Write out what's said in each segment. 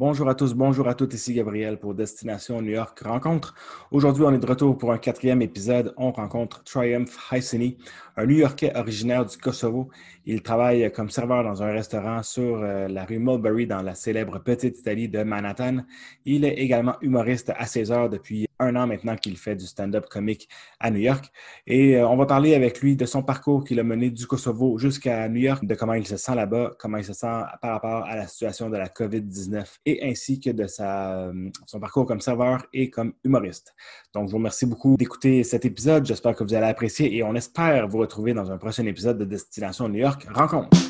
Bonjour à tous, bonjour à toutes, ici Gabriel pour Destination New York Rencontre. Aujourd'hui, on est de retour pour un quatrième épisode. On rencontre Triumph Hyseny, un New-Yorkais originaire du Kosovo. Il travaille comme serveur dans un restaurant sur euh, la rue Mulberry dans la célèbre Petite Italie de Manhattan. Il est également humoriste à 16 heures depuis un an maintenant qu'il fait du stand-up comique à New York. Et euh, on va parler avec lui de son parcours qu'il a mené du Kosovo jusqu'à New York, de comment il se sent là-bas, comment il se sent par rapport à la situation de la COVID-19 et ainsi que de sa, euh, son parcours comme serveur et comme humoriste. Donc, je vous remercie beaucoup d'écouter cet épisode. J'espère que vous allez apprécier et on espère vous retrouver dans un prochain épisode de Destination New York Rencontre.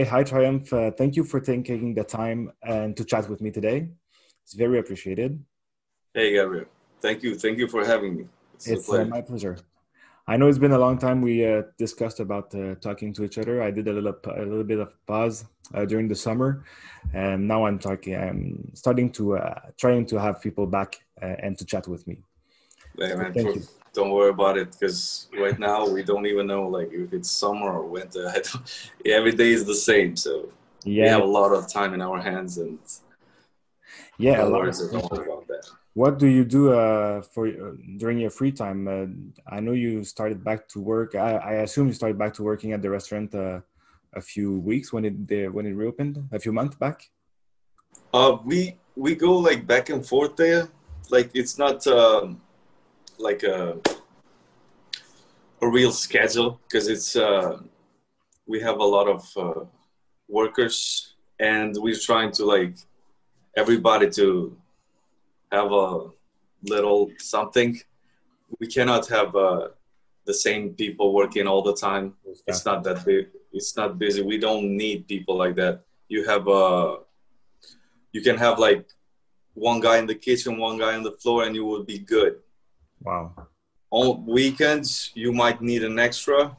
Hey, hi Triumf. Uh, thank you for taking the time and to chat with me today. It's very appreciated. Hey, Gabriel. Thank you. Thank you for having me. It's, it's uh, my pleasure. I know it's been a long time. We uh, discussed about uh, talking to each other. I did a little a little bit of pause uh, during the summer, and now I'm talking. I'm starting to uh, trying to have people back uh, and to chat with me. Hey, man, thank you. Don't worry about it because right now we don't even know like if it's summer or winter. every day is the same, so yeah. we have a lot of time in our hands and yeah, a lot of, don't worry about that what do you do uh, for uh, during your free time? Uh, I know you started back to work. I, I, assume you started back to working at the restaurant uh, a few weeks when it when it reopened, a few months back. Uh, we we go like back and forth there. Like it's not um, like a a real schedule because it's uh, we have a lot of workers and we're trying to like everybody to have a little something. We cannot have uh, the same people working all the time. It's not that big. It's not busy. We don't need people like that. You have uh, you can have like one guy in the kitchen, one guy on the floor, and you will be good. Wow. On weekends, you might need an extra,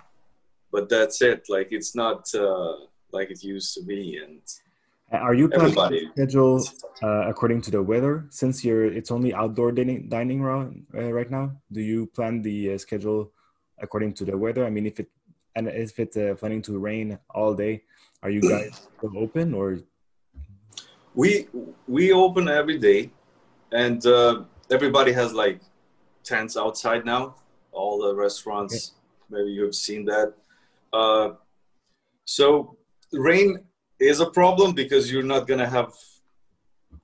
but that's it. Like it's not uh, like it used to be, and are you planning to schedule uh, according to the weather? Since you're, it's only outdoor dining, dining uh, right now. Do you plan the uh, schedule according to the weather? I mean, if it and if it's uh, planning to rain all day, are you guys still open or? We we open every day, and uh, everybody has like tents outside now. All the restaurants, okay. maybe you've seen that. Uh, so rain is a problem because you're not gonna have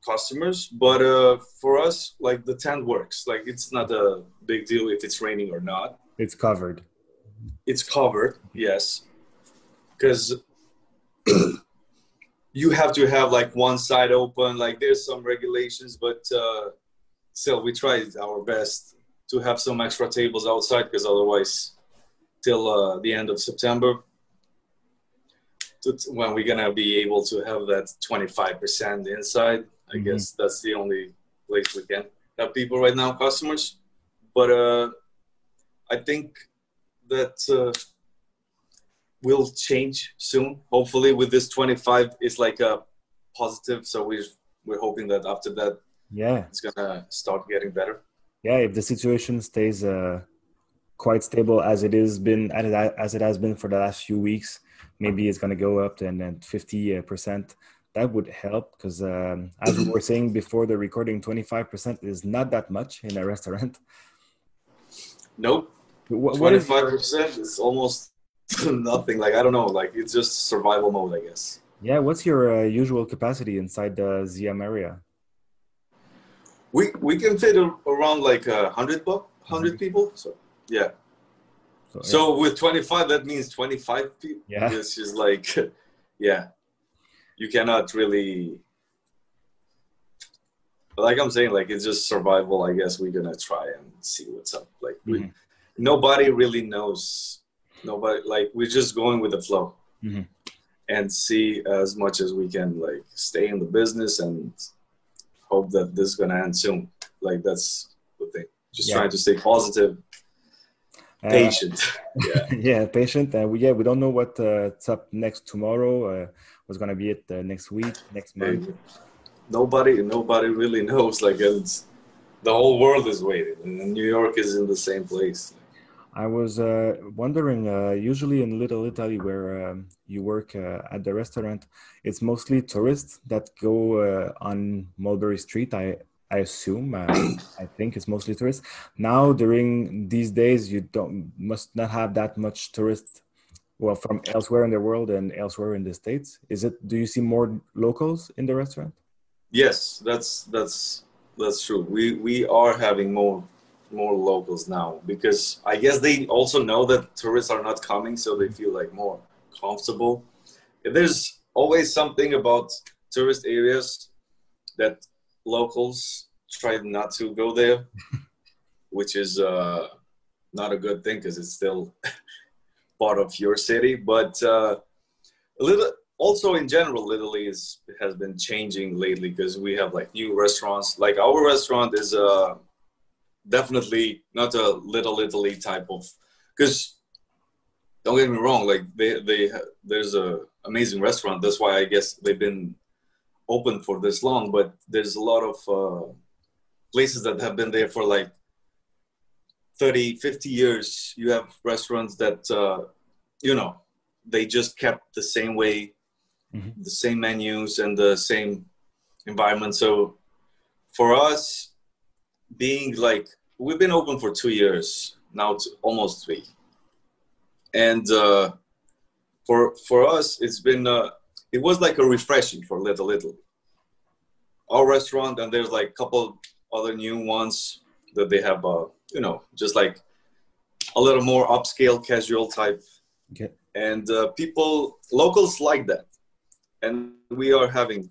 customers. But uh, for us, like the tent works. Like it's not a big deal if it's raining or not. It's covered. It's covered, yes, because you have to have like one side open. Like there's some regulations, but uh, still we tried our best to have some extra tables outside because otherwise, till uh, the end of September, to, when we're gonna be able to have that 25% inside. I mm-hmm. guess that's the only place we can have people right now, customers. But uh, I think that uh, will change soon. Hopefully, with this 25, it's like a positive. So we're we're hoping that after that, yeah, it's gonna start getting better. Yeah, if the situation stays uh, quite stable as it is been as it has been for the last few weeks, maybe it's going to go up to and 50 percent. That would help because um, as we were saying before the recording 25% is not that much in a restaurant. Nope. 25% is almost nothing like i don't know like it's just survival mode i guess. Yeah what's your uh, usual capacity inside the ZM area we we can fit around like a hundred 100 people so yeah so, so with 25, that means 25 people. Yeah. It's just like, yeah, you cannot really. Like I'm saying, like it's just survival. I guess we're gonna try and see what's up. Like mm-hmm. we, nobody really knows. Nobody like we're just going with the flow, mm-hmm. and see as much as we can. Like stay in the business and hope that this is gonna end soon. Like that's the thing. Just yeah. trying to stay positive uh, patient. yeah. yeah, patient. And we, yeah, we don't know what's uh, up next tomorrow. Uh, what's gonna be it uh, next week, next month. Nobody, nobody really knows. Like, it's, the whole world is waiting, and New York is in the same place. I was uh, wondering, uh, usually in Little Italy, where um, you work uh, at the restaurant, it's mostly tourists that go uh, on Mulberry Street. I I assume. Uh, I think it's mostly tourists. Now, during these days, you don't must not have that much tourists. Well, from elsewhere in the world and elsewhere in the states. Is it? Do you see more locals in the restaurant? Yes, that's that's that's true. We we are having more more locals now because I guess they also know that tourists are not coming, so they feel like more comfortable. There's always something about tourist areas that locals try not to go there, which is uh, not a good thing because it's still part of your city. But uh, a little also in general, Italy is has been changing lately because we have like new restaurants. Like our restaurant is uh, definitely not a Little Italy type of because don't get me wrong, like they they there's a amazing restaurant. That's why I guess they've been open for this long. But there's a lot of uh, places that have been there for like 30, 50 years. You have restaurants that uh, you know they just kept the same way, mm-hmm. the same menus and the same environment. So for us, being like we've been open for two years now, it's almost three. And uh, for for us it's been uh, it was like a refreshing for little little. Our restaurant and there's like a couple other new ones that they have uh, you know just like a little more upscale casual type. Okay. and uh, people locals like that. And we are having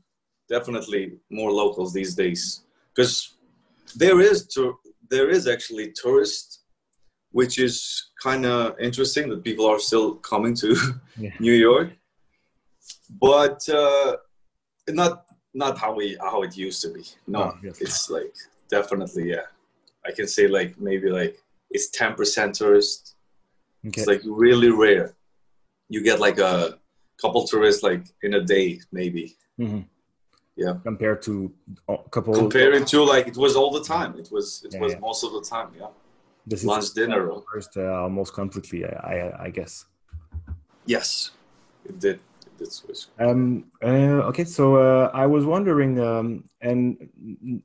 definitely more locals these days. Because there is to, there is actually tourist which is kind of interesting that people are still coming to yeah. New York, but uh, not not how we how it used to be. No, oh, yes. it's like definitely yeah. I can say like maybe like it's ten percent tourist. Okay. It's like really rare. You get like a couple tourists like in a day maybe. Mm-hmm. Yeah. Compared to a couple. Comparing to like it was all the time. It was it yeah, was yeah. most of the time. Yeah. This lunch is dinner first uh, almost completely, I, I, I guess. Yes, it did. It did switch. Um. Uh, okay. So uh, I was wondering, um, and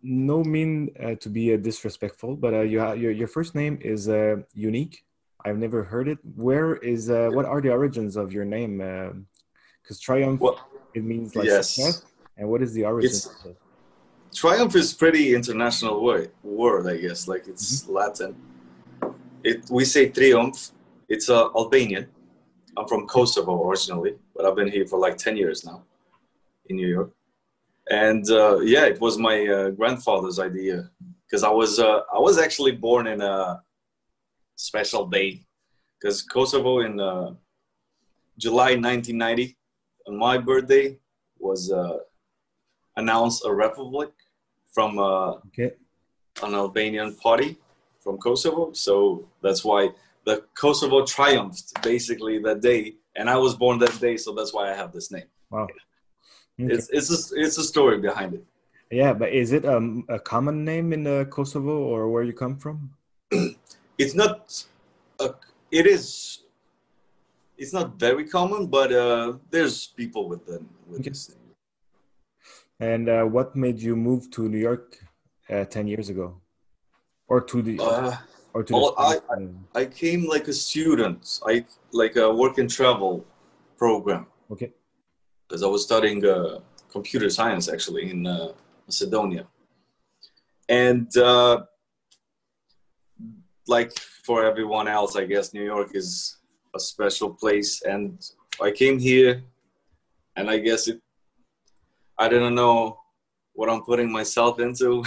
no mean uh, to be uh, disrespectful, but uh, you your your first name is uh, unique. I've never heard it. Where is uh, what are the origins of your name? Because triumph well, it means like yes. success. And what is the origin? triumph is pretty international word, word I guess. Like it's mm-hmm. Latin it, we say triumph. It's uh, Albanian. I'm from Kosovo originally, but I've been here for like 10 years now in New York. And uh, yeah, it was my uh, grandfather's idea because I was uh, I was actually born in a special day because Kosovo in uh, July 1990 on my birthday was uh, announced a republic from uh, okay. an Albanian party from Kosovo. So that's why the Kosovo triumphed basically that day, and I was born that day, so that's why I have this name. Wow, okay. it's it's a, it's a story behind it. Yeah, but is it um, a common name in uh, Kosovo or where you come from? it's not. A, it is. It's not very common, but uh, there's people with the with okay. this name. And uh, what made you move to New York uh, ten years ago? or to the uh, or to the I, I came like a student. I like a work and travel program. Okay. Because i was studying uh, computer science actually in uh, macedonia. And uh, like for everyone else i guess new york is a special place. And i came here and i guess it i didn't know what i'm putting myself into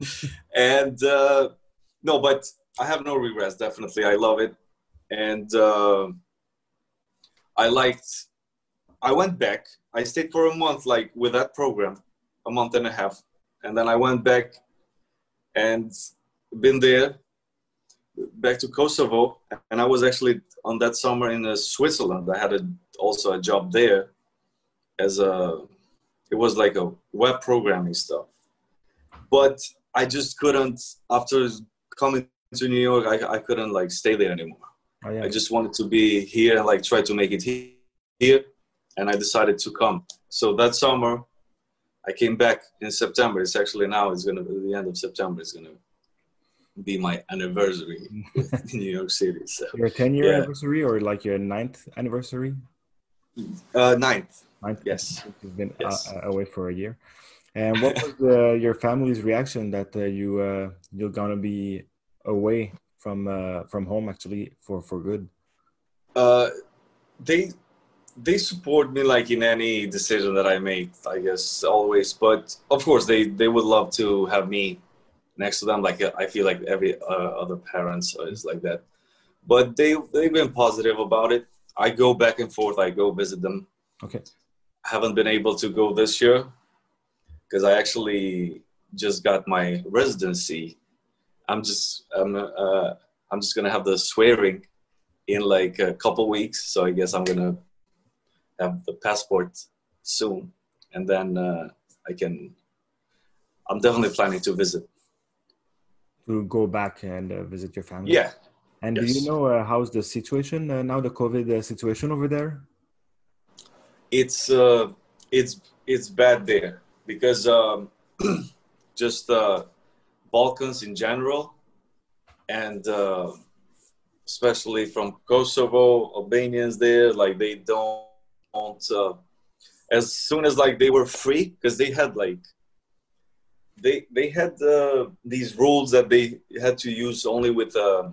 and uh, no, but I have no regrets. Definitely, I love it, and uh, I liked. I went back. I stayed for a month, like with that program, a month and a half, and then I went back, and been there, back to Kosovo, and I was actually on that summer in uh, Switzerland. I had a, also a job there, as a. It was like a web programming stuff, but I just couldn't after coming to New York. I I couldn't like stay there anymore. Oh, yeah. I just wanted to be here and like try to make it here, and I decided to come. So that summer, I came back in September. It's actually now. It's gonna be the end of September. It's gonna be my anniversary in New York City. So your 10 year Yeah. anniversary or like your ninth anniversary? uh, ninth. Ninth. Yes. You've been Yes. uh, away for a year. And what was uh, your family's reaction that uh, you uh, you're gonna be away from uh, from home actually for for good? Uh, they they support me like in any decision that I make. I guess always, but of course they they would love to have me next to them. Like I feel like every uh, other parents is like that. But they they've been positive about it. I go back and forth. I go visit them. Okay. Haven't been able to go this year because I actually just got my residency. I'm just I'm uh, I'm just gonna have the swearing in like a couple weeks, so I guess I'm gonna have the passport soon, and then uh, I can. I'm definitely planning to visit. To go back and uh, visit your family. Yeah, And do you know uh, how's the situation uh, now? The COVID uh, situation over there? It's uh, it's it's bad there because um, just uh, Balkans in general, and uh, especially from Kosovo, Albanians there, like they don't. Uh, as soon as like they were free, because they had like they they had uh, these rules that they had to use only with uh,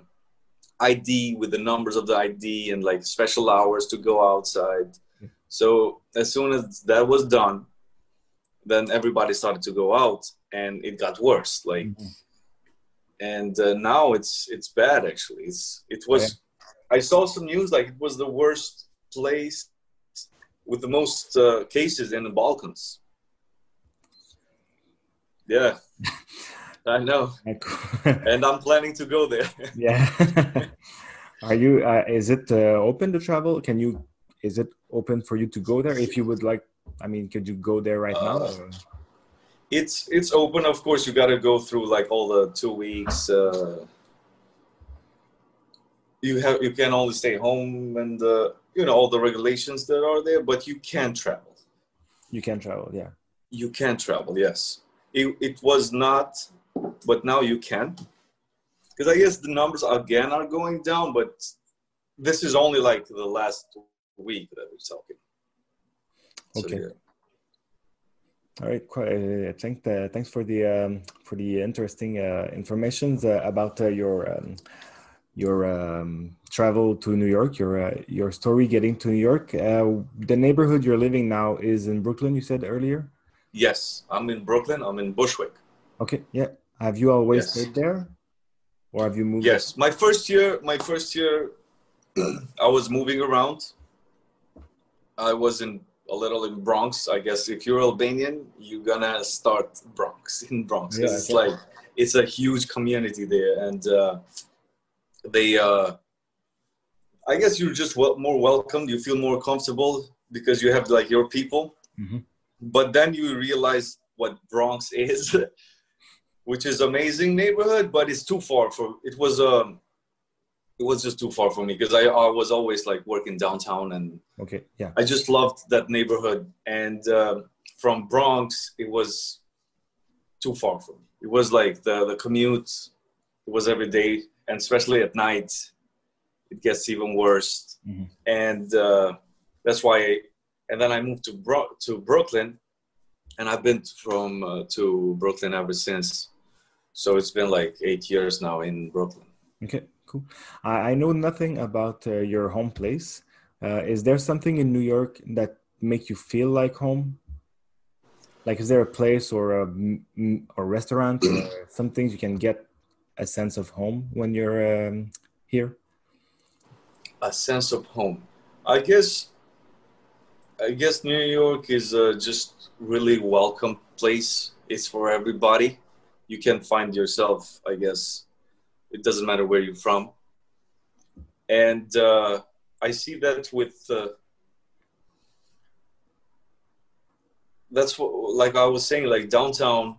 ID, with the numbers of the ID, and like special hours to go outside. So as soon as that was done, then everybody started to go out, and it got worse. Like, Mhm. and uh, now it's it's bad. Actually, it's it was. I saw some news like it was the worst place with the most uh, cases in the Balkans. Yeah, I know, and I'm planning to go there. yeah. Are you? Uh, is it uh, open to travel? Can you? Is it open for you to go there if you would like? I mean, could you go there right now? Uh, or- it's it's open of course you got to go through like all the two weeks uh you have you can only stay home and uh, you know all the regulations that are there but you can travel You can travel. Yeah. you can travel yes it, it was not but now you can because i guess the numbers again are going down but this is only like the last week that we're talking So, Okay. yeah. All right. Quite, uh, thank the, thanks for the um, for the interesting uh, information uh, about uh, your um, your um, travel to New York. Your uh, your story getting to New York. Uh, the neighborhood you're living now is in Brooklyn. You said earlier. yes i'm in brooklyn i'm in bushwick Okay. Yeah. Have you always Yes. stayed there, or have you moved? Yes, my first year, my first year, I was moving around. I was in a little in Bronx. I guess if you're Albanian, you're gonna start Bronx in Bronx Yeah, it's like it's a huge community there, and uh, they. Uh, I guess you're just wel- more welcomed. You feel more comfortable because you have like your people. Mhm. But then you realize what Bronx is, which is amazing neighborhood, but it's too far for. It was um, it was just too far for me because I, I was always like working downtown and Okay. Yeah. I just loved that neighborhood. And um, from Bronx, it was too far for me. It was like the the commute. It was every day, and especially at night, it gets even worse. Mhm. And uh, that's why. and then I moved to Bro- to Brooklyn, and I've been from uh, to Brooklyn ever since. So it's been like eight years now in Brooklyn. Okay. Cool. I, I know nothing about uh, your home place. Uh, is there something in New York that make you feel like home? Like, is there a place or a or restaurant or some things you can get a sense of home when you're um, here? a sense of home. I guess I guess New York is uh, just really welcome place. It's for everybody. You can find yourself. I guess it doesn't matter where you're from. And uh, I see that with. Uh, that's what, like I was saying, like downtown.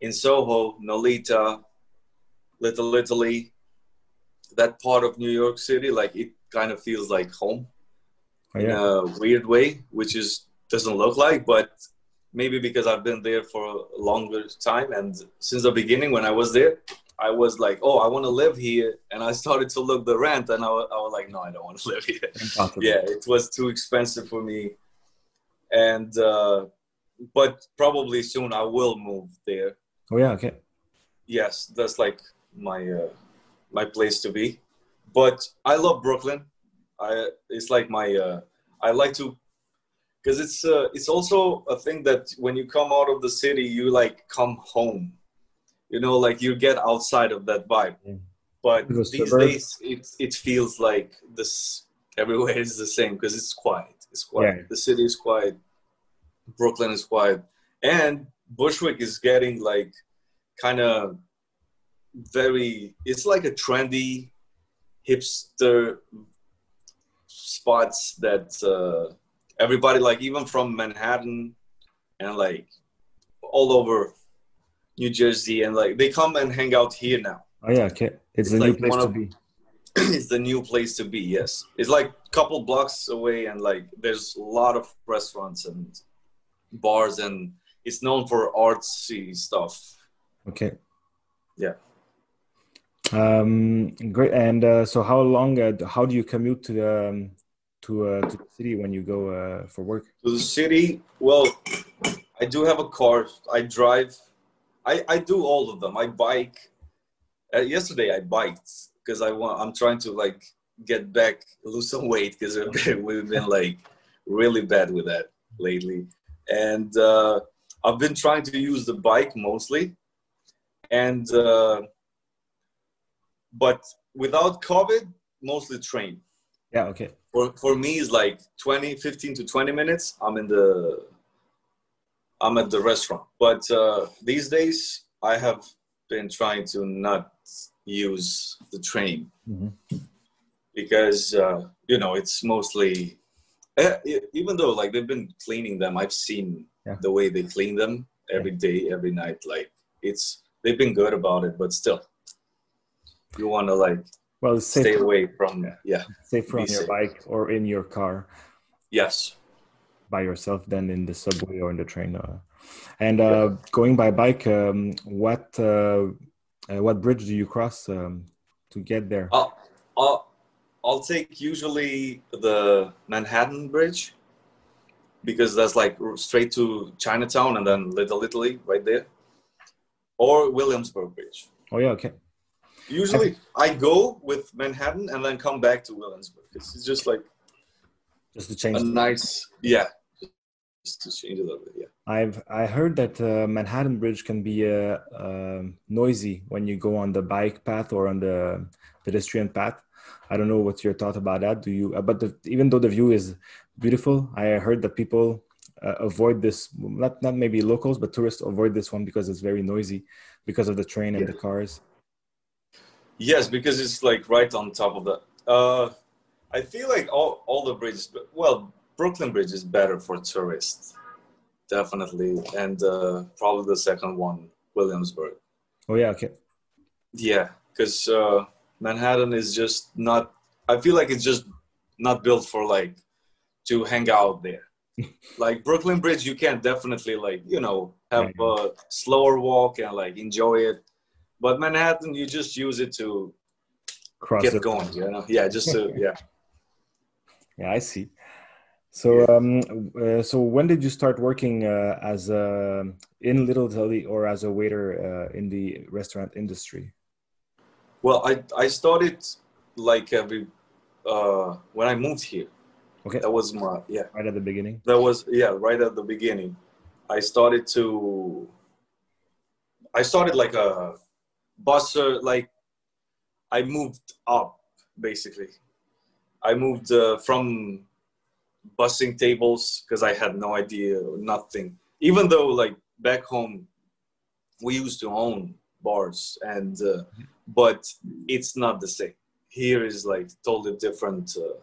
in Soho, Nolita, Little Italy, that part of New York City, like it kind of feels like home Oh, in a weird way, which is doesn't look like, but maybe because I've been there for a longer time and since the beginning when I was there, I was like, oh, I want to live here, and I started to look the rent, and I wa- I was like, no, I don't want to live here. Impossible. yeah, it was too expensive for me, and uh, but probably soon I will move there. Oh yeah. Okay. Yes, that's like my uh, my place to be. But I love Brooklyn. I it's like my uh, I like to because it's uh, it's also a thing that when you come out of the city, you like come home. You know, like you get outside of that vibe. Yeah. But The these suburbs. days, it it feels like this everywhere is the same because it's quiet. It's quiet. Yeah. The city is quiet. Brooklyn is quiet, and Bushwick is getting like kind of very. It's like a trendy hipster spots that uh, everybody like even from Manhattan and like all over New Jersey and like they come and hang out here now. Oh yeah. Okay. It's, It's a new place to of- be. it's the new place to be. Yes, it's like a couple blocks away, and like there's a lot of restaurants and bars, and it's known for artsy stuff. Okay. Yeah. Um, great. And uh, so, how long? Uh, how do you commute to the um, to uh, to the city when you go uh, for work? To the city, well, I do have a car. I drive. I I do all of them. I bike. Uh, yesterday I biked because I want. I'm trying to like get back, lose some weight because we've been like really bad with that lately, and uh, I've been trying to use the bike mostly, and uh, but without COVID, mostly train Yeah. Okay. for for me is like 20 15 to 20 minutes i'm in the i'm at the restaurant. But uh, these days i have been trying to not use the train. Mhm. because uh, you know it's mostly eh, even though like they've been cleaning them i've seen Yeah. the way they clean them every day every night. Like it's they've been good about it but still you want to like Well, stay away from yeah. safer on be your safe. bike or in your car. Yes by yourself than in the subway or in the train. Uh, and uh, going by bike, um, what uh, uh, what bridge do you cross um, to get there? I'll, I'll, I'll take usually the Manhattan Bridge because that's like straight to Chinatown and then Little Italy right there, or Williamsburg Bridge. Oh yeah. Okay. Usually I go with Manhattan and then come back to Williamsburg. It's it's just like Just to change. a nice, yeah, I've I heard that uh, Manhattan Bridge can be uh, um noisy when you go on the bike path or on the pedestrian path. I don't know what's your thought about that. Do you? Uh, but the, even though the view is beautiful, I heard that people uh, avoid this. Not not maybe locals, but tourists avoid this one because it's very noisy because of the train and Yeah. the cars. Yes, because it's like right on top of the. Uh, I feel like all, all the bridges, well, Brooklyn Bridge is better for tourists, definitely, and uh, probably the second one, Williamsburg. Oh yeah. Okay. Yeah, because uh, Manhattan is just not. I feel like it's just not built for like to hang out there. like Brooklyn Bridge, you can definitely like you know have a slower walk and like enjoy it. But Manhattan, you just use it to Cross get it. going. You know, yeah, just to yeah. Yeah, I see. So, um, uh, so when did you start working uh, as a, in Little Italy or as a waiter uh, in the restaurant industry? Well, I I started like every uh, when I moved here. Okay. That was my yeah. Right at the beginning. That was yeah. Right at the beginning, I started to. I started like a busser. Like I moved up basically. I moved uh, from bussing tables because I had no idea nothing. Even though like back home, we used to own bars and uh, but it's not the same. Here is like totally different. Uh,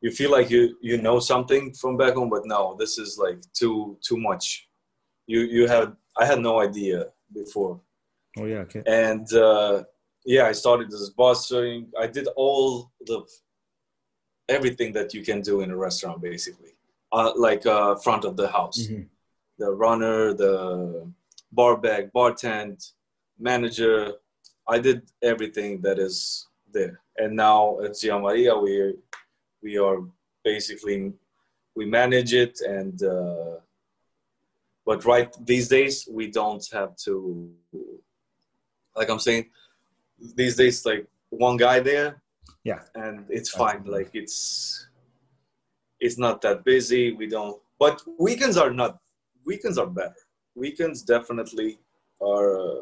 you feel like you you know something from back home, but no, this is like too too much. You you have I had no idea before. Oh yeah, okay. And uh, yeah, I started as bossing. I did all the everything that you can do in a restaurant, basically, uh, like uh, front of the house, Mhm. the runner, the bar back, bartend, manager. I did everything that is there. And now at Gia Maria, we we are basically we manage it and. Uh, but right these days we don't have to like i'm saying these days like one guy there Yeah. and it's fine like it's it's not that busy we don't but weekends are not weekends are better weekends definitely are uh,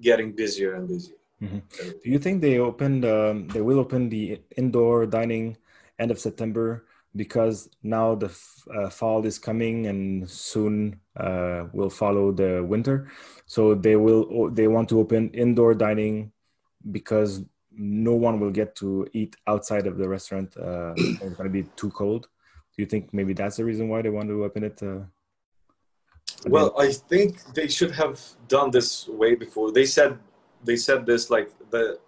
getting busier and busier Mhm. Do you think they opened? Um, they will open the indoor dining end of September because now the f- uh, fall is coming and soon uh, will follow the winter. So they will. They want to open indoor dining because no one will get to eat outside of the restaurant. Uh, it's going to be too cold. Do you think maybe that's the reason why they want to open it? Uh, well i think they should have done this way before they said they said this like the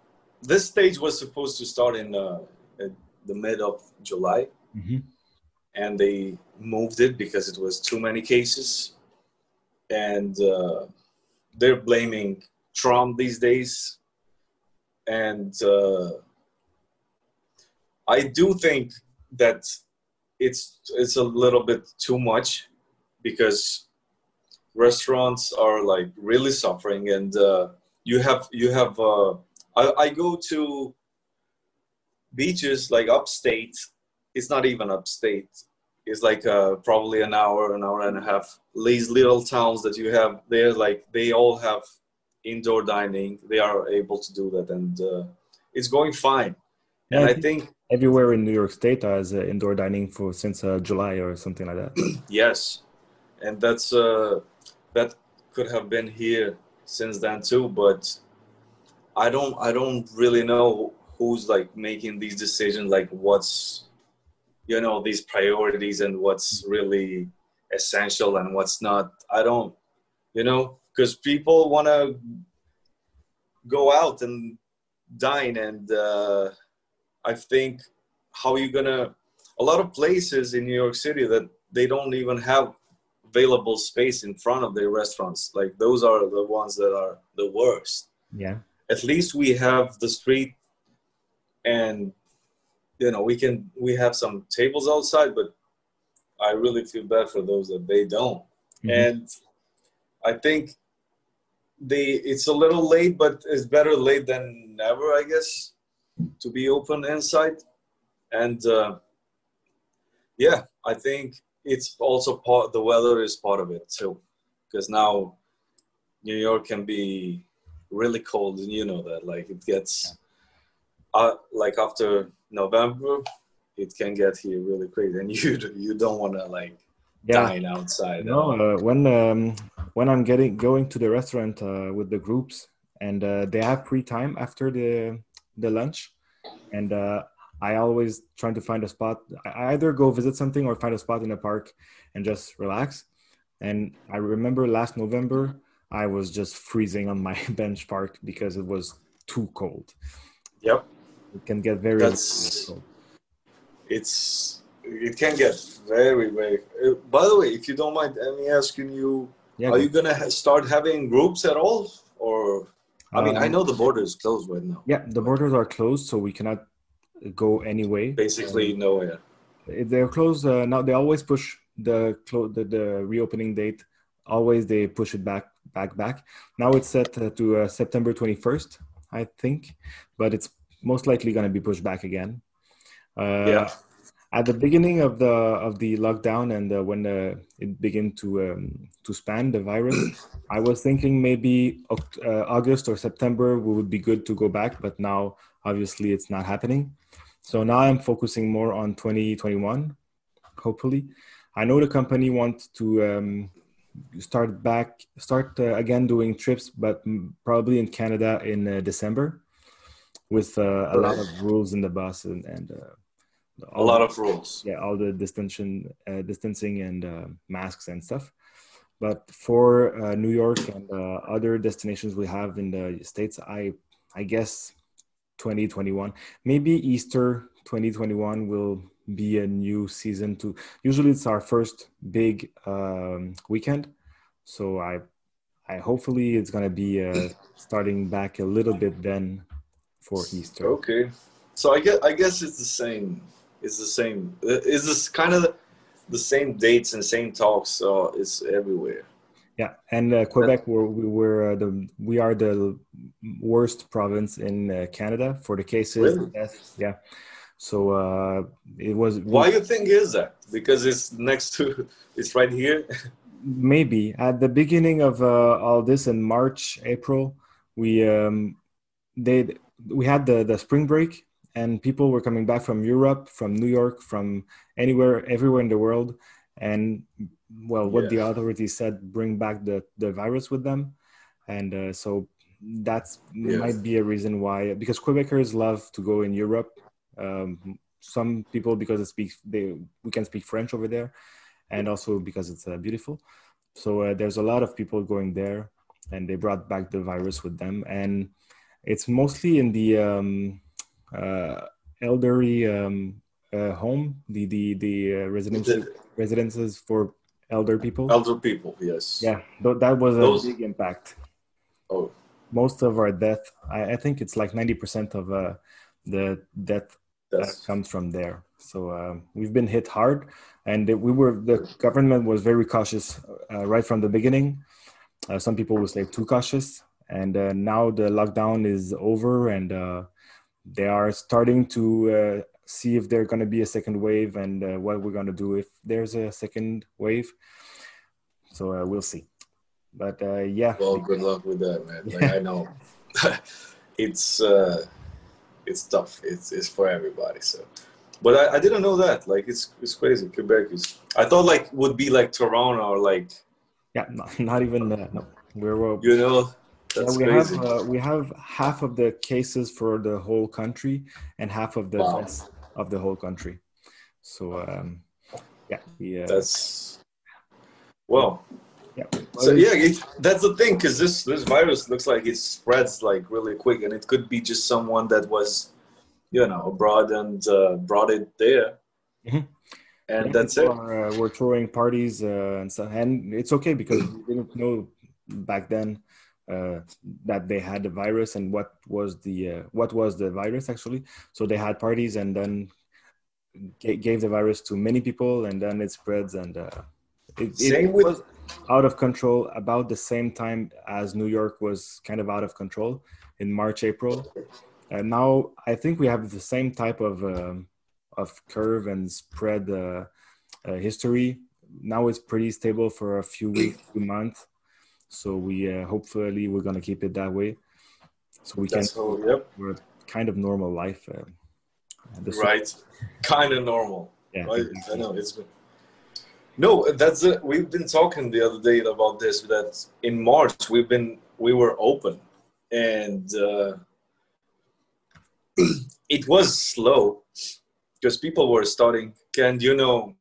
this stage was supposed to start in, uh, in the mid of july Mhm. and they moved it because it was too many cases and uh, they're blaming trump these days and uh, i do think that it's it's a little bit too much because restaurants are like really suffering. And uh, you have you have uh, I, I go to beaches like upstate. It's not even upstate. It's like uh, probably an hour an hour and a half. These little towns that you have there like they all have indoor dining they are able to do that and uh, it's going fine Yeah, and I think everywhere in New York State has uh, indoor dining for since uh, July or something like that. Yes, and that's uh, that could have been here since then too. But I don't I don't really know who's like making these decisions, like what's you know these priorities and what's really essential and what's not. I don't, you know, because people want to go out and dine, and uh, I think how are you gonna a lot of places in New York City that they don't even have available space in front of their restaurants. Like those are the ones that are the worst. Yeah. At least we have the street and you know we can we have some tables outside, but I really feel bad for those that they don't. Mhm. And I think they it's a little late, but it's better late than never, I guess, to be open inside. And uh, yeah, I think it's also part. The weather is part of it too, because now New York can be really cold, and you know that. Like it gets, uh, like after November, it can get here really crazy, and you you don't want to like Yeah. dine outside. No, uh, when um, when I'm getting going to the restaurant uh, with the groups, and uh, they have free time after the the lunch, and uh, I always trying to find a spot. I either go visit something or find a spot in the park and just relax. And I remember last November, I was just freezing on my bench park because it was too cold. Yep. It can get very That's- cold. it's it can get very very. Uh, by the way, if you don't mind, let me asking you: Yeah, Are you gonna ha- start having groups at all, or I mean, I um, know the border is closed right now. Yeah, the borders are closed, so we cannot go anyway. Basically, nowhere. If they're closed uh, now they always push the, clo- the the reopening date always they push it back back back now it's set uh, to uh, september 21st i think but it's most likely going to be pushed back again uh, Yeah. At the beginning of the of the lockdown and uh, when uh, it began to um, to span the virus i was thinking maybe uh, august or september we would be good to go back but now obviously it's not happening. So now i'm focusing more on 2021 hopefully. I know the company wants to um, start back start uh, again doing trips but probably in canada in uh, december with uh, a lot of rules in the bus and, and uh, A lot of rules. yeah all the distancing uh, distancing and uh, masks and stuff But for uh, New York and uh, other destinations we have in the states, I I guess 2021, maybe Easter 2021 will be a new season too. Usually it's our first big um, weekend, so I I hopefully it's gonna be uh, starting back a little bit then for Easter. Okay, so I guess I guess it's the same. It's the same. Is this kind of the same dates and same talks? So it's everywhere. Yeah, and uh, Quebec, we're, we were uh, the we are the worst province in uh, Canada for the cases. Really? Yeah, so uh, it was. Why you think is that? Because it's next to, it's right here. maybe at the beginning of uh, all this in March, April, we um, they we had the the spring break and people were coming back from Europe, from New York, from anywhere, everywhere in the world, and well, what the authorities said, bring back the the virus with them, and uh, so that's Yes. might be a reason why because Quebecers love to go in Europe. Um, some people because it speaks they we can speak French over there, and also because it's uh, beautiful. So uh, there's a lot of people going there, and they brought back the virus with them, and it's mostly in the um, elderly um, uh, home, the the the uh, residential residences for elder people. Elder people, yes. Yeah, th- that was a Those- big impact. Oh, Most of our death, I, I think it's like ninety percent of uh, the death uh, that's comes from there. So um, we've been hit hard, and we were the government was very cautious uh, right from the beginning. Uh, some people will say too cautious, and uh, now the lockdown is over, and uh, they are starting to uh, see if there's going to be a second wave and uh, what we're going to do if there's a second wave. So uh, we'll see. But uh, yeah, well. Good luck with that, man. Like I know, it's uh, it's tough. It's it's for everybody. So, but I, I didn't know that. Like it's it's crazy. Quebec is. I thought like would be like Toronto or like yeah, not, not even uh, no. We're, we're you know. Yeah, we crazy. have uh, we have half of the cases for the whole country and half of the Wow. deaths of the whole country. So um, yeah, we, uh, That's well. yeah. So yeah, it, that's the thing because this this virus looks like it spreads like really quick, and it could be just someone that was, you know, abroad and uh, brought it there, Mhm. and Yeah, that's it. Are, uh, we're throwing parties uh, and stuff, and it's okay because we didn't know back then uh, that they had the virus and what was the uh, what was the virus actually. So they had parties and then ga- gave the virus to many people, and then it spreads and uh, it, it with- was out of control about the same time as New York was kind of out of control in March April. And now I think we have the same type of um, of curve and spread uh, uh, history. Now it's pretty stable for a few weeks, few months. So we uh, hopefully we're gonna keep it that way. So we can That's how. Yep. we're kind of normal life. Uh, Right. Kind of normal. Yeah. Right. I know it's been. No, that's it. We've been talking the other day about this. That in March we've been we were open, and uh, it was slow because people were starting. And you know,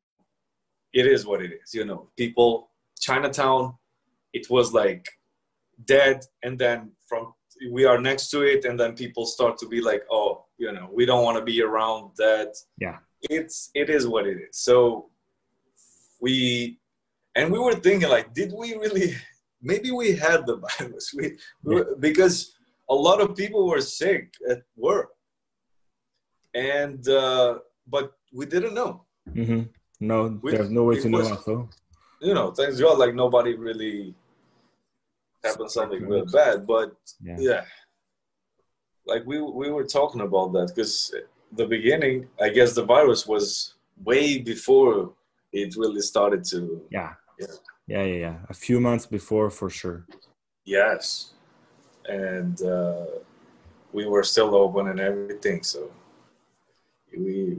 it is what it is. You know, people Chinatown, it was like dead, and then from we are next to it, and then people start to be like, oh, you know, we don't want to be around that. Yeah. It's it is what it is. So we and we were thinking like, did we really? Maybe we had the virus. We, we because a lot of people were sick at work, and uh, but we didn't know. mm-hmm. No, We- there's no way to know. so. You know, thanks God, like nobody really happened something real bad. But yeah. yeah, like we we were talking about that because the beginning, I guess the virus was way before it really started to. Yeah. Yeah. Yeah, yeah, yeah. A few months before, for sure. Yes, and uh, we were still open and everything. So we,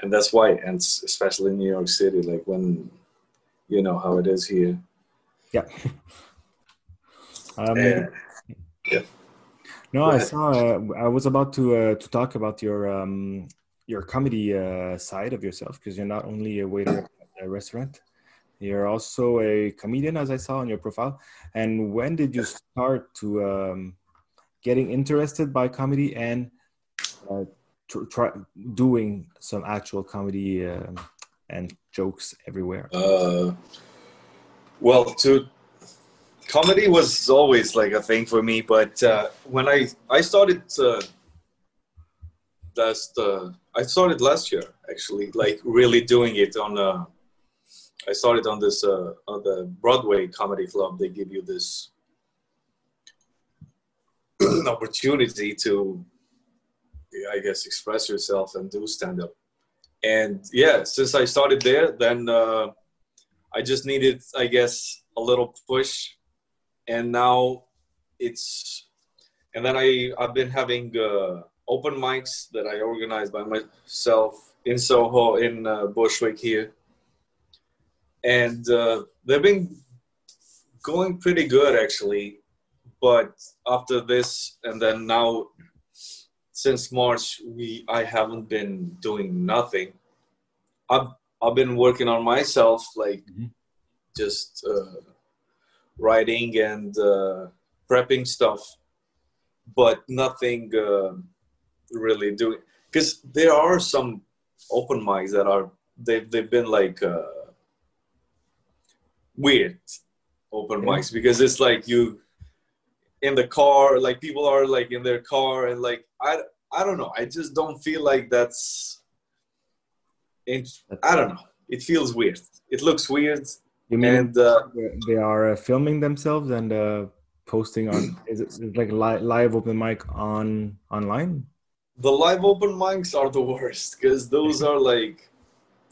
and that's why, and especially in New York City, like when you know how it is here. Yeah. um, and no, I saw. Uh, I was about to uh, to talk about your um, your comedy uh, side of yourself because you're not only a waiter at a restaurant, You're also a comedian, as I saw on your profile. And when did you start to um, getting interested by comedy and uh, try doing some actual comedy uh, and jokes everywhere? Uh, well, to comedy was always like a thing for me, but uh, when I I started uh, last uh, I started last year actually, like really doing it on. Uh, I started on this uh, on the Broadway Comedy Club. They give you this opportunity to, I guess, express yourself and do stand up. And yeah, since I started there, then uh, I just needed, I guess, a little push. And now it's, and then I I've been having uh, open mics that I organize by myself in Soho in uh, Bushwick here, and uh, they've been going pretty good actually. But after this and then now since march we i haven't been doing nothing. I've i've been working on myself like mm-hmm. just uh, writing and uh, prepping stuff but nothing uh, really doing because there are some open mics that are they've, they've been like uh, weird open mics because it's like you in the car like people are like in their car and like i i don't know i just don't feel like that's i don't know it feels weird. It looks weird you mean and, uh, they are uh, filming themselves and uh, posting on is it like li- live open mic on online? The live open mics are the worst because those are like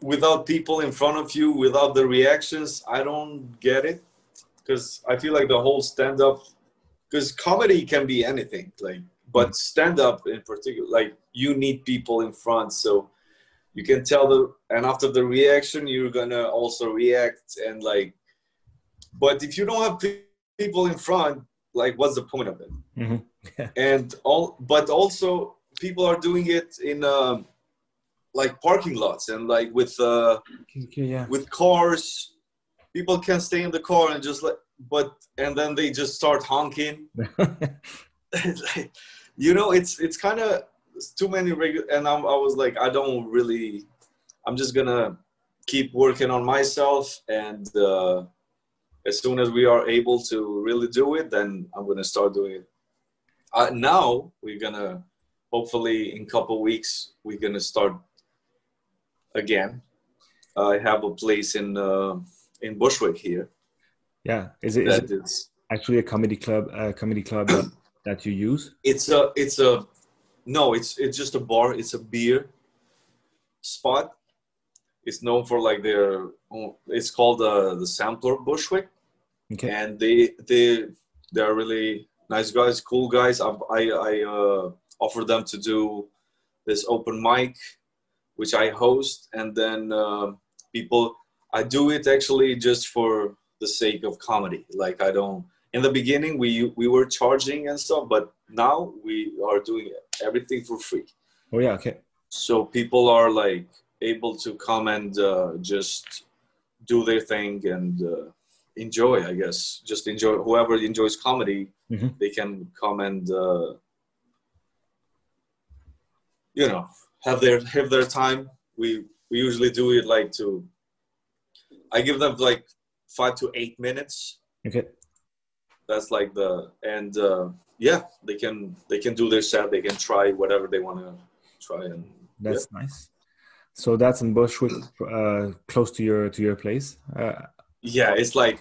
without people in front of you without the reactions i don't get it. Because i feel like the whole stand up because comedy can be anything like but stand up in particular like you need people in front so you can tell the and after the reaction you're gonna also react and like but if you don't have people in front like what's the point of it mm-hmm. yeah. and all but also people are doing it in uh, like parking lots and like with uh yeah. with cars people can stay in the car and just like but and then they just start honking you know it's it's kind of too many regular and I'm, i was like i don't really i'm just gonna keep working on myself and uh, as soon as we are able to really do it then i'm gonna start doing it uh, now we're gonna hopefully in a couple weeks we're gonna start again i have a place in uh, in bushwick here yeah, is it, is it actually a comedy club? A comedy club that, that you use? It's a it's a no, it's it's just a bar. It's a beer spot. It's known for like their. It's called uh, the Sampler Bushwick, okay. and they they they are really nice guys, cool guys. I I, I uh, offer them to do this open mic, which I host, and then uh, people. I do it actually just for the sake of comedy. Like I don't. In the beginning, we we were charging and stuff, but now we are doing everything for free. Oh yeah, okay. So people are like able to come and uh, just do their thing and uh, enjoy. I guess just enjoy. Whoever enjoys comedy, mm-hmm. they can come and uh, you know have their have their time. We we usually do it like to. I give them like five to eight minutes. Okay. That's like the and uh, yeah, they can they can do their set. They can try whatever they want to try and. That's yeah. nice. So that's in Bushwick, uh, close to your to your place. Uh, yeah, it's like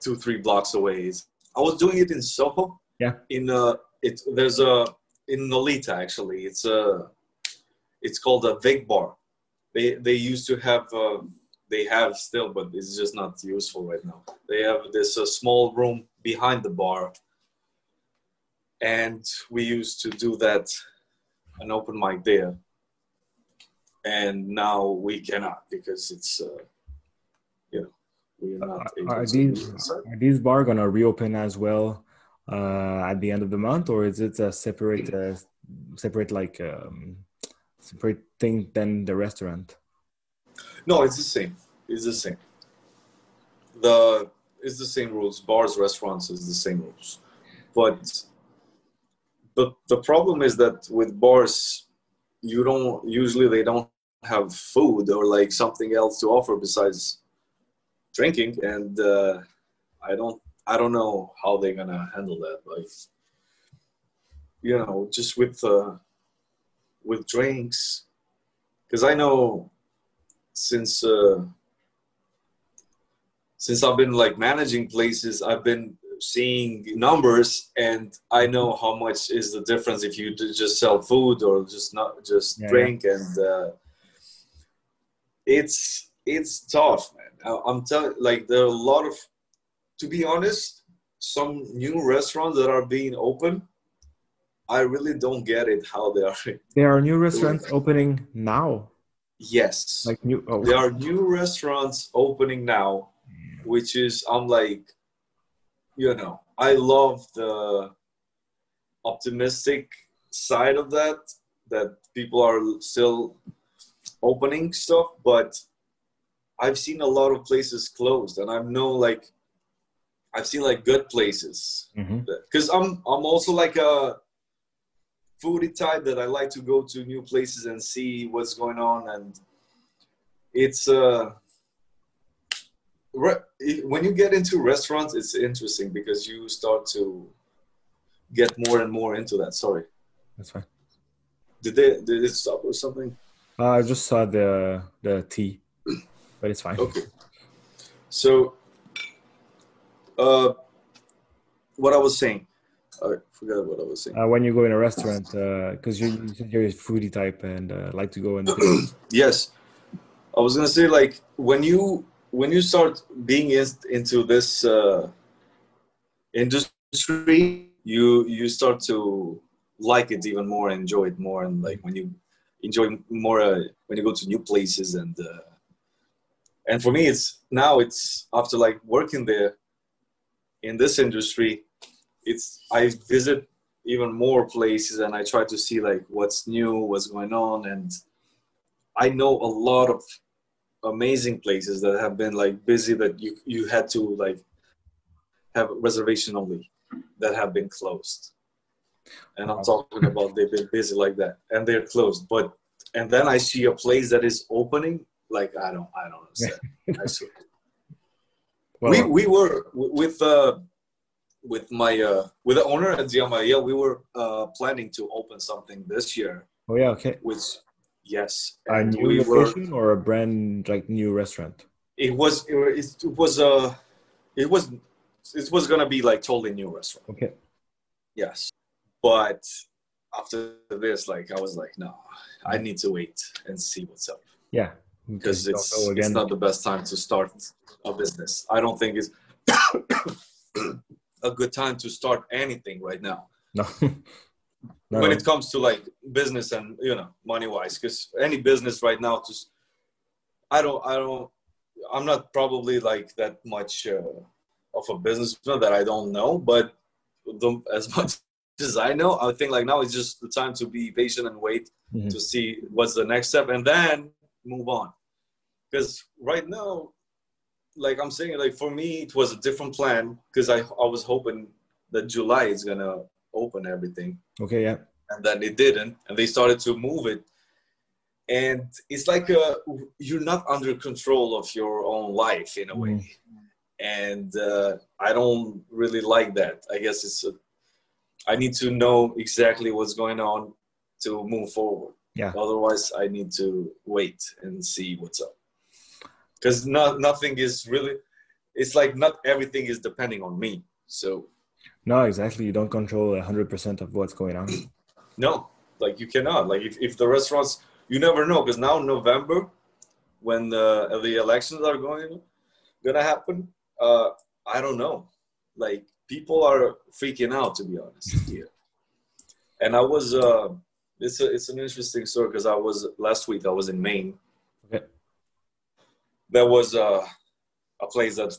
two three blocks away. It's, I was doing it in Soho. Yeah. In uh, it there's a in Nolita actually. It's a it's called a Vig Bar. They they used to have. Uh, they have still, but it's just not useful right now. They have this uh, small room behind the bar, and we used to do that an open mic there. And now we cannot because it's, uh, you know, we are not. Uh, are these are these bar gonna reopen as well uh, at the end of the month, or is it a separate, uh, separate like um, separate thing than the restaurant? No, it's the same. It's the same. the it's the same rules. Bars, restaurants is the same rules, but the the problem is that with bars, you don't usually they don't have food or like something else to offer besides drinking, and uh, I don't I don't know how they're gonna handle that. Like you know, just with uh, with drinks, because I know since. Uh, since I've been like managing places, I've been seeing numbers and I know how much is the difference if you just sell food or just not just yeah, drink yeah. and uh, it's it's tough man i'm telling like there are a lot of to be honest some new restaurants that are being open i really don't get it how they are there are new restaurants opening now yes like new oh. there are new restaurants opening now which is I'm like, you know, I love the optimistic side of that, that people are still opening stuff, but I've seen a lot of places closed, and I know like I've seen like good places because mm-hmm. I'm I'm also like a foodie type that I like to go to new places and see what's going on, and it's uh when you get into restaurants, it's interesting because you start to get more and more into that. Sorry. That's fine. Did they did it stop or something? Uh, I just saw the the tea, but it's fine. Okay. So, uh, what I was saying, I forgot what I was saying. Uh, when you go in a restaurant, because uh, you're you're a foodie type and uh, like to go and. yes, I was gonna say like when you when you start being into this uh, industry, you you start to like it even more, enjoy it more, and like when you enjoy more uh, when you go to new places and uh, and for me, it's now it's after like working there in this industry, it's I visit even more places and I try to see like what's new, what's going on, and I know a lot of amazing places that have been like busy that you you had to like have reservation only that have been closed. And i'm talking about they've been busy like that and they're closed but and then i see a place that is opening like i don't i don't understand. I swear. Well, we we were with uh with my uh with the owner at Zia Maria, we were uh planning to open something this year. Oh yeah okay. Which Yes. A new we location were, or a brand like new restaurant? It was it, it was a uh, it was it was gonna be like totally new restaurant. Okay. Yes, but after this, like I was like, no, I need to wait and see what's up. Yeah, because it's it's not the best time to start a business. I don't think it's a good time to start anything right now. No. no. when it comes to like business and you know money wise because any business right now just i don't i don't i'm not probably like that much uh, of a businessman that i don't know but the, as much as i know i think like now it's just the time to be patient and wait mm-hmm. to see what's the next step and then move on because right now like i'm saying like for me it was a different plan because I, I was hoping that july is gonna open everything. Okay, yeah. And then it didn't, and they started to move it. And it's like a, you're not under control of your own life in a way. Mm. And uh, I don't really like that. I guess it's, a, I need to know exactly what's going on to move forward. Yeah. Otherwise, I need to wait and see what's up. Because not nothing is really, it's like not everything is depending on me. So no, exactly. You don't control 100% of what's going on. no, like you cannot. Like if, if the restaurants, you never know because now November, when the the elections are going gonna happen, uh, I don't know. Like people are freaking out to be honest here. And I was uh, it's a, it's an interesting story because I was last week I was in Maine. Okay. There was uh, a place that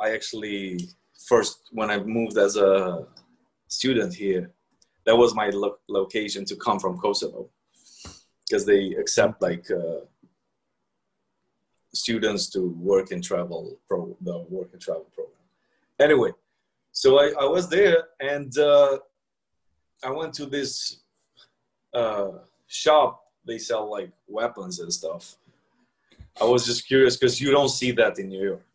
I actually first when I moved as a student here, that was my lo- location to come from Kosovo because they accept like uh, students to work and travel pro the work and travel program. Anyway, so I, I was there and uh, I went to this uh, shop. They sell like weapons and stuff. I was just curious because you don't see that in New York.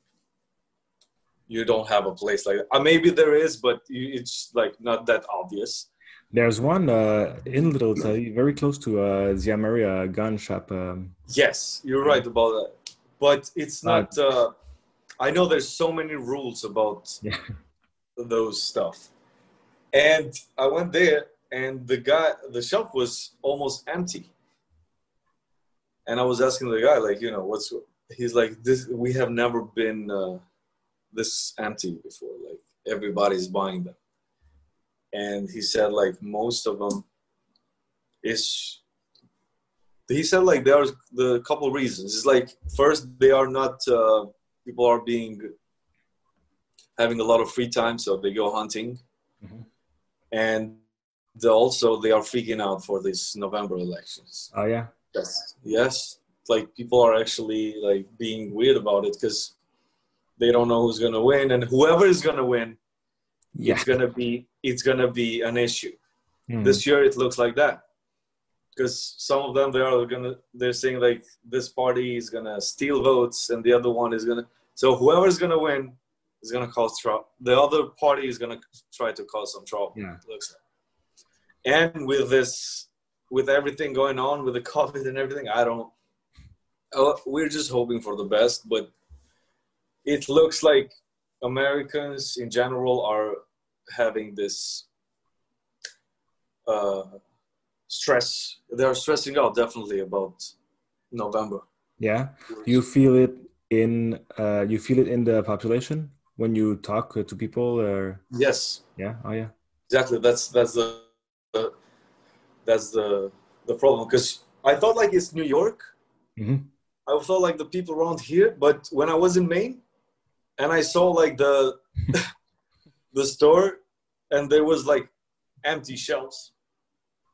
You don't have a place like that. Uh, maybe there is, but you, it's like not that obvious. There's one uh, in Little Italy, very close to uh, the Ameria gun shop. Um, yes, you're right about that. But it's not. Uh, I know there's so many rules about yeah. those stuff, and I went there, and the guy, the shop was almost empty. And I was asking the guy, like, you know, what's? He's like, this. We have never been uh, this empty before. Like everybody's buying them. And he said like most of them is he said like there there's the couple reasons. It's like first they are not uh, people are being having a lot of free time so they go hunting. Mm-hmm. and also they are freaking out for these november elections. Oh yeah? Yes. Yes. Like people are actually like being weird about it because they don't know who's gonna win and whoever is gonna win yeah. it's gonna be it's gonna be an issue. Mm. This year it looks like that because some of them they are gonna they're saying like this party is gonna steal votes and the other one is gonna so whoever's gonna win is gonna cause trouble. The other party is gonna try to cause some trouble. Yeah. looks like. And with this, with everything going on with the COVID and everything, I don't. Uh, we're just hoping for the best, but it looks like Americans in general are having this uh, stress. They are stressing out definitely about November. Yeah, you feel it in uh, you feel it in the population when you talk to people, or yes, yeah, oh yeah, exactly. That's that's the, the that's the the problem because I thought like it's New York. Mm-hmm. I thought like the people around here, but when I was in Maine, and I saw like the the store, and there was like empty shelves,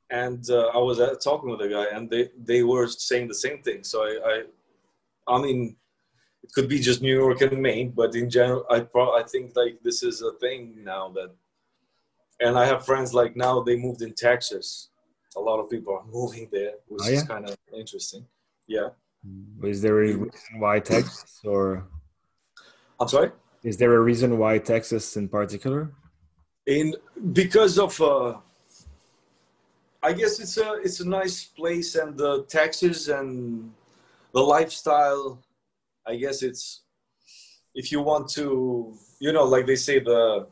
and uh, I was uh, talking with a guy, and they they were saying the same thing. So I, I, I mean, it could be just New York and Maine, but in general, I pro- I think like this is a thing now that, and I have friends like now they moved in Texas. A lot of people are moving there, which oh, yeah? is kind of interesting. Yeah. Is there a reason why Texas or? I'm sorry. Is there a reason why Texas in particular? In because of, uh, I guess it's a it's a nice place and the taxes and the lifestyle. I guess it's if you want to, you know, like they say the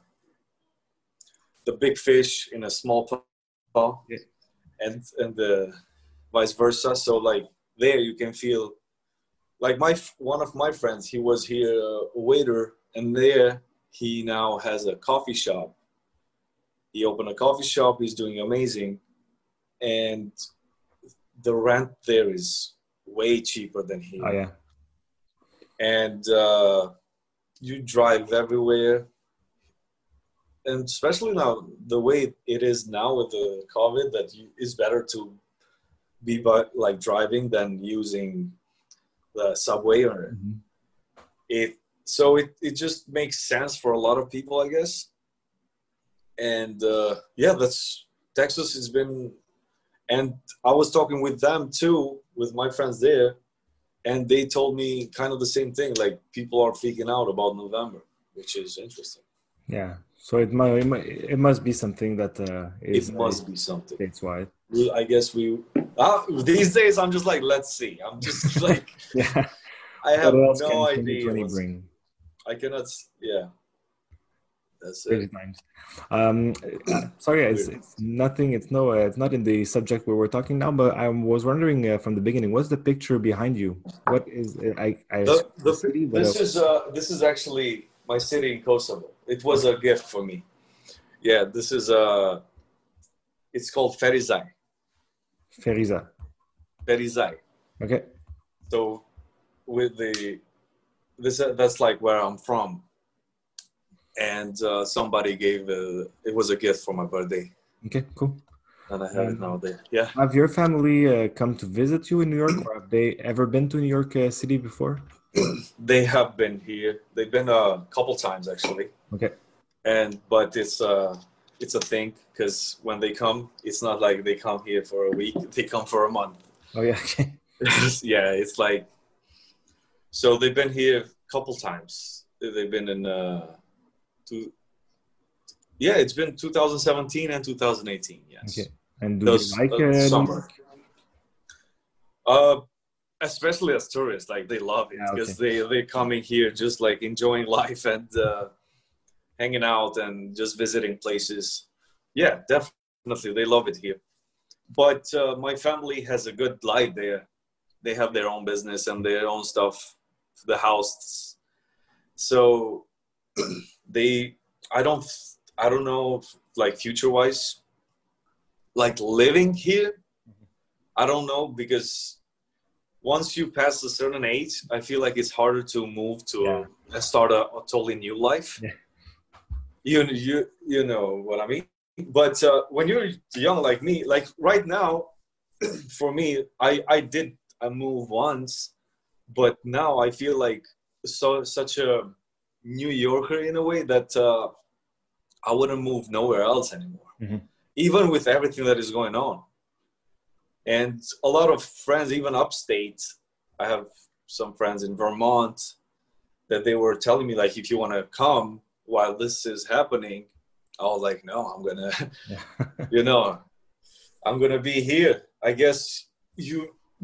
the big fish in a small pond, yeah. and and the vice versa. So like there you can feel like my one of my friends he was here a waiter and there he now has a coffee shop. He opened a coffee shop he's doing amazing and the rent there is way cheaper than here. Oh yeah. And uh, you drive everywhere and especially now the way it is now with the covid that you, it's better to be by, like driving than using the subway or mm-hmm. it so it, it just makes sense for a lot of people i guess. And uh, yeah that's texas has been and i was talking with them too with my friends there and they told me kind of the same thing like people are freaking out about november which is interesting. Yeah so it might it must be something that uh, is, it must be something. that's why I guess we uh, these days I'm just like let's see. I'm just like yeah. I have no idea. Bring? I cannot. Yeah. That's it. Um, sorry, it's, it's, nothing. It's no. Uh, it's not in the subject where we're talking now. But I was wondering uh, from the beginning, what's the picture behind you? What is? Uh, I. I the, the, city, this is uh, this is actually my city in Kosovo. It was a gift for me. Yeah, this is uh It's called Ferizaj. Feriza. Ferizaj. Okay. So, with the this uh, that's like where I'm from, and uh, somebody gave a, it was a gift for my birthday. Okay, cool. And I have um, it now there. Yeah. Have your family uh, come to visit you in New York, or have they ever been to New York uh, City before? they have been here. They've been a couple times actually. Okay. And but it's uh it's a thing because when they come, it's not like they come here for a week. They come for a month. Oh yeah. Yeah, it's like so they've been here a couple times. They've been in uh two yeah, it's been 2017 and 2018. Yes. Okay. And do Those, like uh, uh, summer. Uh, especially as tourists, like they love it because they they're coming here just like enjoying life and uh, hanging out and just visiting places. Yeah, definitely, they love it here. But uh, my family has a good life there. They have their own business and their own stuff, the house. So they, I don't, I don't know, like future wise, like living here. I don't know because once you pass a certain age, I feel like it's harder to move to Yeah. and start a, a totally new life. Yeah. You you you know what I mean. But uh, when you're young like me, like right now, for me, I I did a move once, but now I feel like so such a New Yorker in a way that uh, I wouldn't move nowhere else anymore, Mhm. even with everything that is going on and a lot of friends even upstate i have some friends in vermont that they were telling me like if you want to come while this is happening i was like no i'm gonna Yeah. you know i'm gonna be here i guess you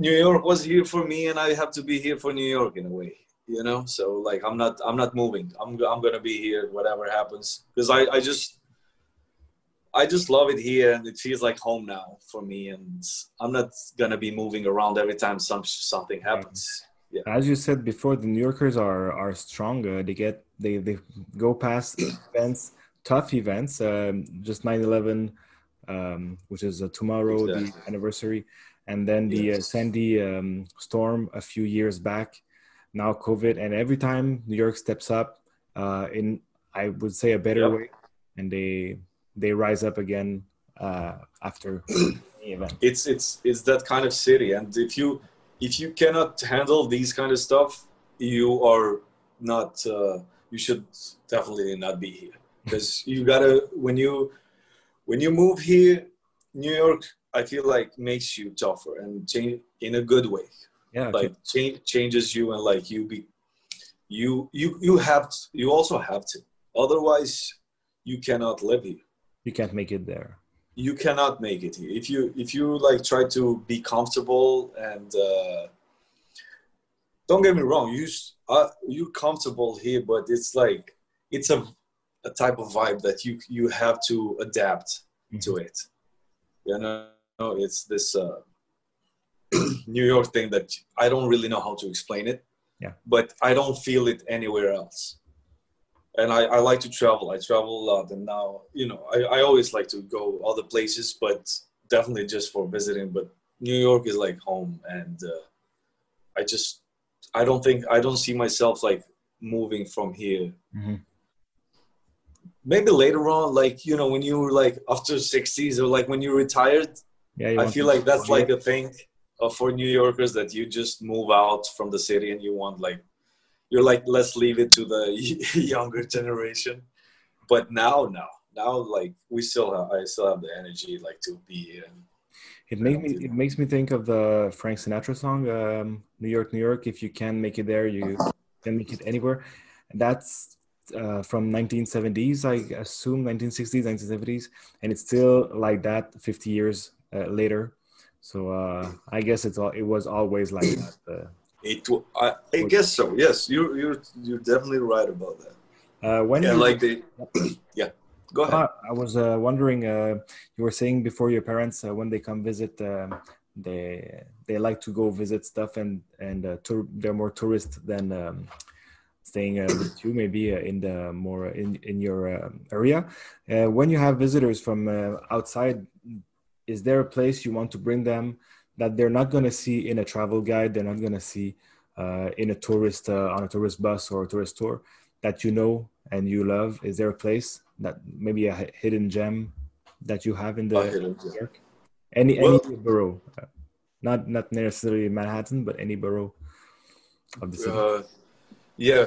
new york was here for me and i have to be here for new york in a way you know so like i'm not i'm not moving i'm, I'm gonna be here whatever happens because I, I just I just love it here, and it feels like home now for me. And I'm not gonna be moving around every time some something happens. Yeah, As you said before, the New Yorkers are are strong. Uh, they get they they go past events, tough events. Um, just 9/11, um, which is uh, tomorrow, the anniversary, and then the uh, Sandy um, storm a few years back. Now COVID, and every time New York steps up uh, in, I would say, a better Yep. way, and they they rise up again uh, after event. it's it's it's that kind of city, and if you if you cannot handle these kind of stuff, you are not. Uh, you should definitely not be here because you gotta when you when you move here, New York. I feel like makes you tougher and change in a good way. Yeah, okay. like change, changes you and like you be you you you have to, you also have to otherwise you cannot live here you can't make it there. you cannot make it here if you if you like try to be comfortable and uh don't get me wrong you s- uh, you're comfortable here but it's like it's a a type of vibe that you you have to adapt to it. You know it's this uh new york thing that i don't really know how to explain it Yeah. but i don't feel it anywhere else. And I, I like to travel. I travel a lot and now you know I, I always like to go other places but definitely just for visiting but new york is like home and uh, i just i don't think i don't see myself like moving from here Mhm. maybe later on like you know when you were like after 60s or like when you retired Yeah, you I feel like that's like a thing uh, for New Yorkers that you just move out from the city and you want like you're like let's leave it to the younger generation. But now, now, now, like we still have, I still have the energy like to be here. And, It makes me it makes me think of the Frank Sinatra song, um, "New York, New York." If you can make it there, you can make it anywhere. That's uh, from 1970s, I assume 1960s, 1970s, and it's still like that 50 years uh, later. So uh, I guess it's all it was always like that. Uh, it, w- I, I guess so. Yes, you're you're you're definitely right about that. uh, when Yeah, you- like the yeah. Go ahead. Uh, I was uh, wondering. Uh, you were saying before your parents uh, when they come visit, um, they they like to go visit stuff and and uh, tour, they're more tourist than um, staying uh, with you. Maybe in the more in in your area. When you have visitors from outside, is there a place you want to bring them that they're not going to see in a travel guide? They're not going to see in a tourist on a tourist bus or a tourist tour that you know and you love? Is there a place that maybe a hidden gem that you have in the A hidden gem. New York? Any Well- any borough, uh, not not necessarily Manhattan, but any borough. of the city? Uh, yeah,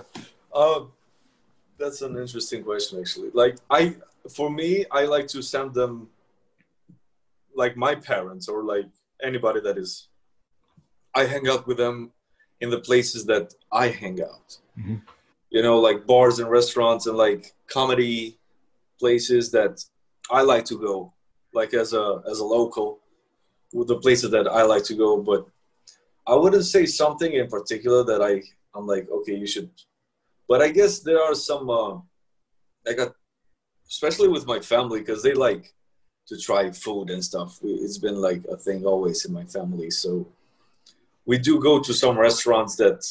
uh, that's an interesting question actually. Like I, for me, I like to send them, like my parents or like anybody that is, I hang out with them in the places that I hang out. Mm-hmm. You know, like bars and restaurants and like comedy places that I like to go, like as a as a local, with the places that I like to go. But I wouldn't say something in particular that I I'm like okay you should. But I guess there are some uh, I got especially with my family because they like to try food and stuff. It's been like a thing always in my family. So we do go to some restaurants that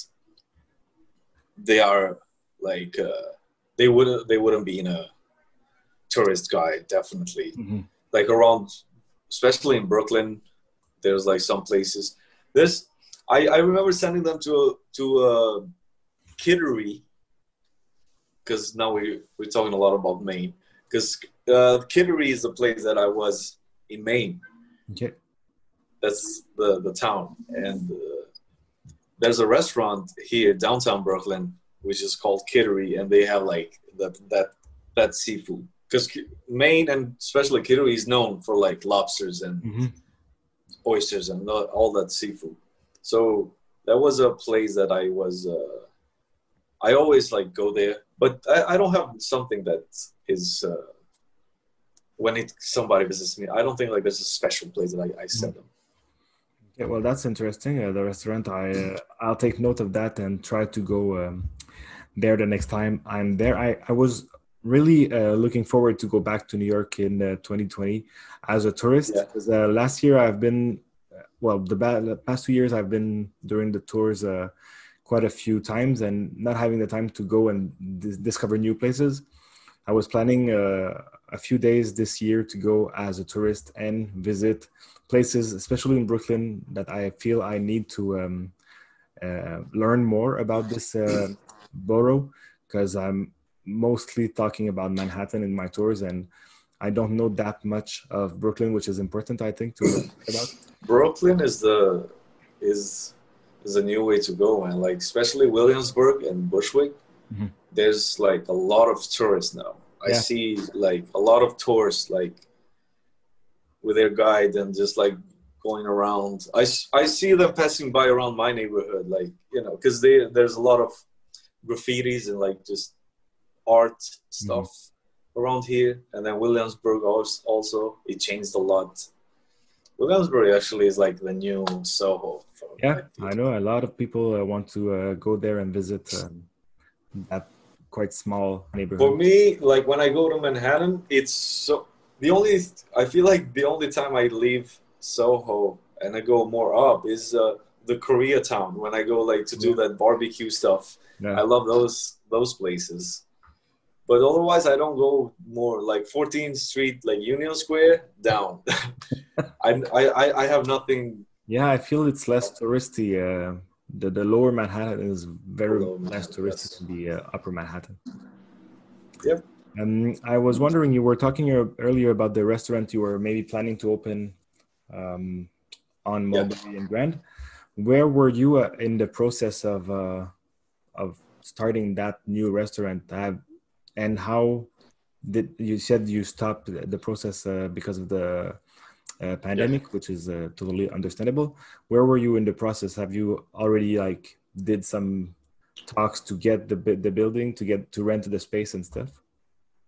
they are like uh, they wouldn't they wouldn't be in a tourist guide definitely. Mhm. like around especially in brooklyn there's like some places. This i i remember sending them to a to a kittery because now we we're talking a lot about maine. Because uh, kittery is the place that i was in maine. Okay. that's the the town. And uh, there's a restaurant here downtown brooklyn which is called kittery and they have like that that that seafood because maine and especially kittery is known for like lobsters and Mhm. oysters and all all that seafood so that was a place that i was uh, i always like go there but i, I don't have something that is uh, when it somebody visits me i don't think like there's a special place that i, I send them Yeah, well, that's interesting. Uh, the restaurant, I uh, I'll take note of that and try to go um, there the next time I'm there. I I was really uh, looking forward to go back to New York in uh, 2020 as a tourist. Yeah. 'Cause, uh, last year I've been, uh, well, the, ba- the past two years I've been during the tours uh, quite a few times and not having the time to go and dis- discover new places. I was planning uh, a few days this year to go as a tourist and visit places, especially in Brooklyn, that I feel I need to um, uh, learn more about this uh, borough because I'm mostly talking about Manhattan in my tours and I don't know that much of Brooklyn, which is important, I think, to about. Brooklyn is the is is a new way to go, and like especially Williamsburg and Bushwick, Mhm. there's like a lot of tourists now. I Yeah. see like a lot of tourists like with their guide and just like going around. I, I see them passing by around my neighborhood, like you know, because they there's a lot of graffitis and like just art stuff around here, and then Williamsburg also it changed a lot. Williamsburg actually is like the new Soho. For, Yeah, I know a lot of people uh, want to uh, go there and visit um, that quite small neighborhood. For me, like when I go to Manhattan, it's so the only I feel like the only time I leave Soho and I go more up is uh, the Koreatown when I go like to do that barbecue stuff. Yeah. I love those those places. But otherwise, I don't go more like 14th Street, like Union Square, down. I, I I have nothing. Yeah, I feel it's less touristy. Uh, the the lower Manhattan is very less touristy than the uh, upper Manhattan. Yep. Um, I was wondering, you were talking earlier about the restaurant you were maybe planning to open um, on Yeah. Mulberry and Grand. Where were you uh, in the process of uh, of starting that new restaurant? Have, and how did you said you stopped the process uh, because of the uh, pandemic, which is uh, totally understandable. Where were you in the process? Have you already like did some talks to get the the building to get to rent the space and stuff?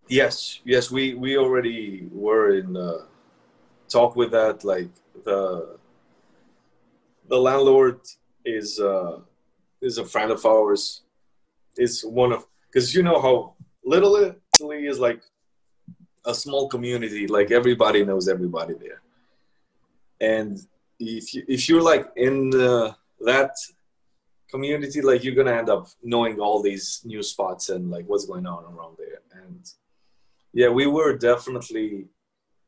Yes, yes, we we already were in uh, talk with that. Like the the landlord is uh, is a friend of ours. Is one of because you know how Little Italy is like a small community. Like everybody knows everybody there, and if you if you're like in uh, that community, like you're gonna end up knowing all these new spots and like what's going on around there. And yeah we were definitely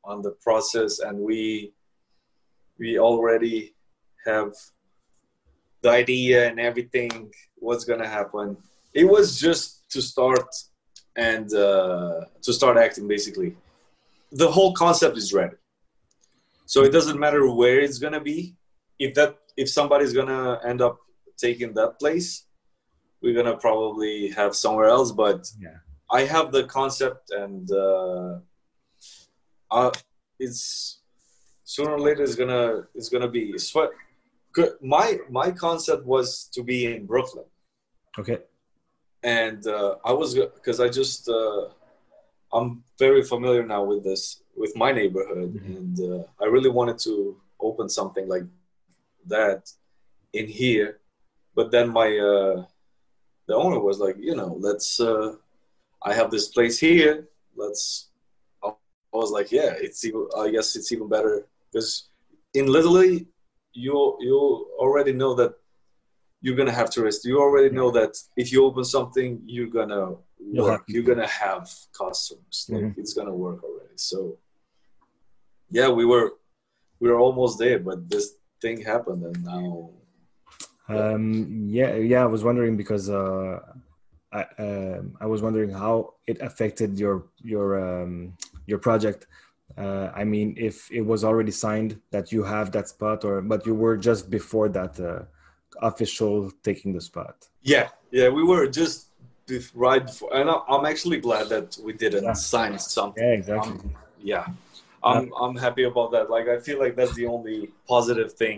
on the process and we we already have the idea and everything what's gonna happen. It was just to start and uh, to start acting basically the whole concept is ready so it doesn't matter where it's gonna be if that if somebody's gonna end up taking that place we're gonna probably have somewhere else but Yeah. i have the concept and uh, uh it's sooner or later it's gonna it's gonna be sweat my my concept was to be in brooklyn Okay. And uh, I was because I just uh, I'm very familiar now with this with my neighborhood, Mhm. and uh, I really wanted to open something like that in here, but then my uh, the owner was like, you know, let's uh, I have this place here, let's. I was like, yeah, it's even. I guess it's even better because in Italy, you you already know that you're gonna have tourists. You already know that if you open something, you're gonna work. You're gonna have customers. Like Mhm. it's gonna work already. So yeah, we were we were almost there, but this thing happened, and now Um, yeah, yeah. I was wondering because uh, I um, I was wondering how it affected your your um, your project. Uh, I mean, if it was already signed that you have that spot, or but you were just before that uh, official taking the spot. yeah, yeah, we were just right before, and I'm actually glad that we didn't Yeah. sign something. Yeah, exactly. Um, yeah, I'm I'm happy about that. Like I feel like that's the only positive thing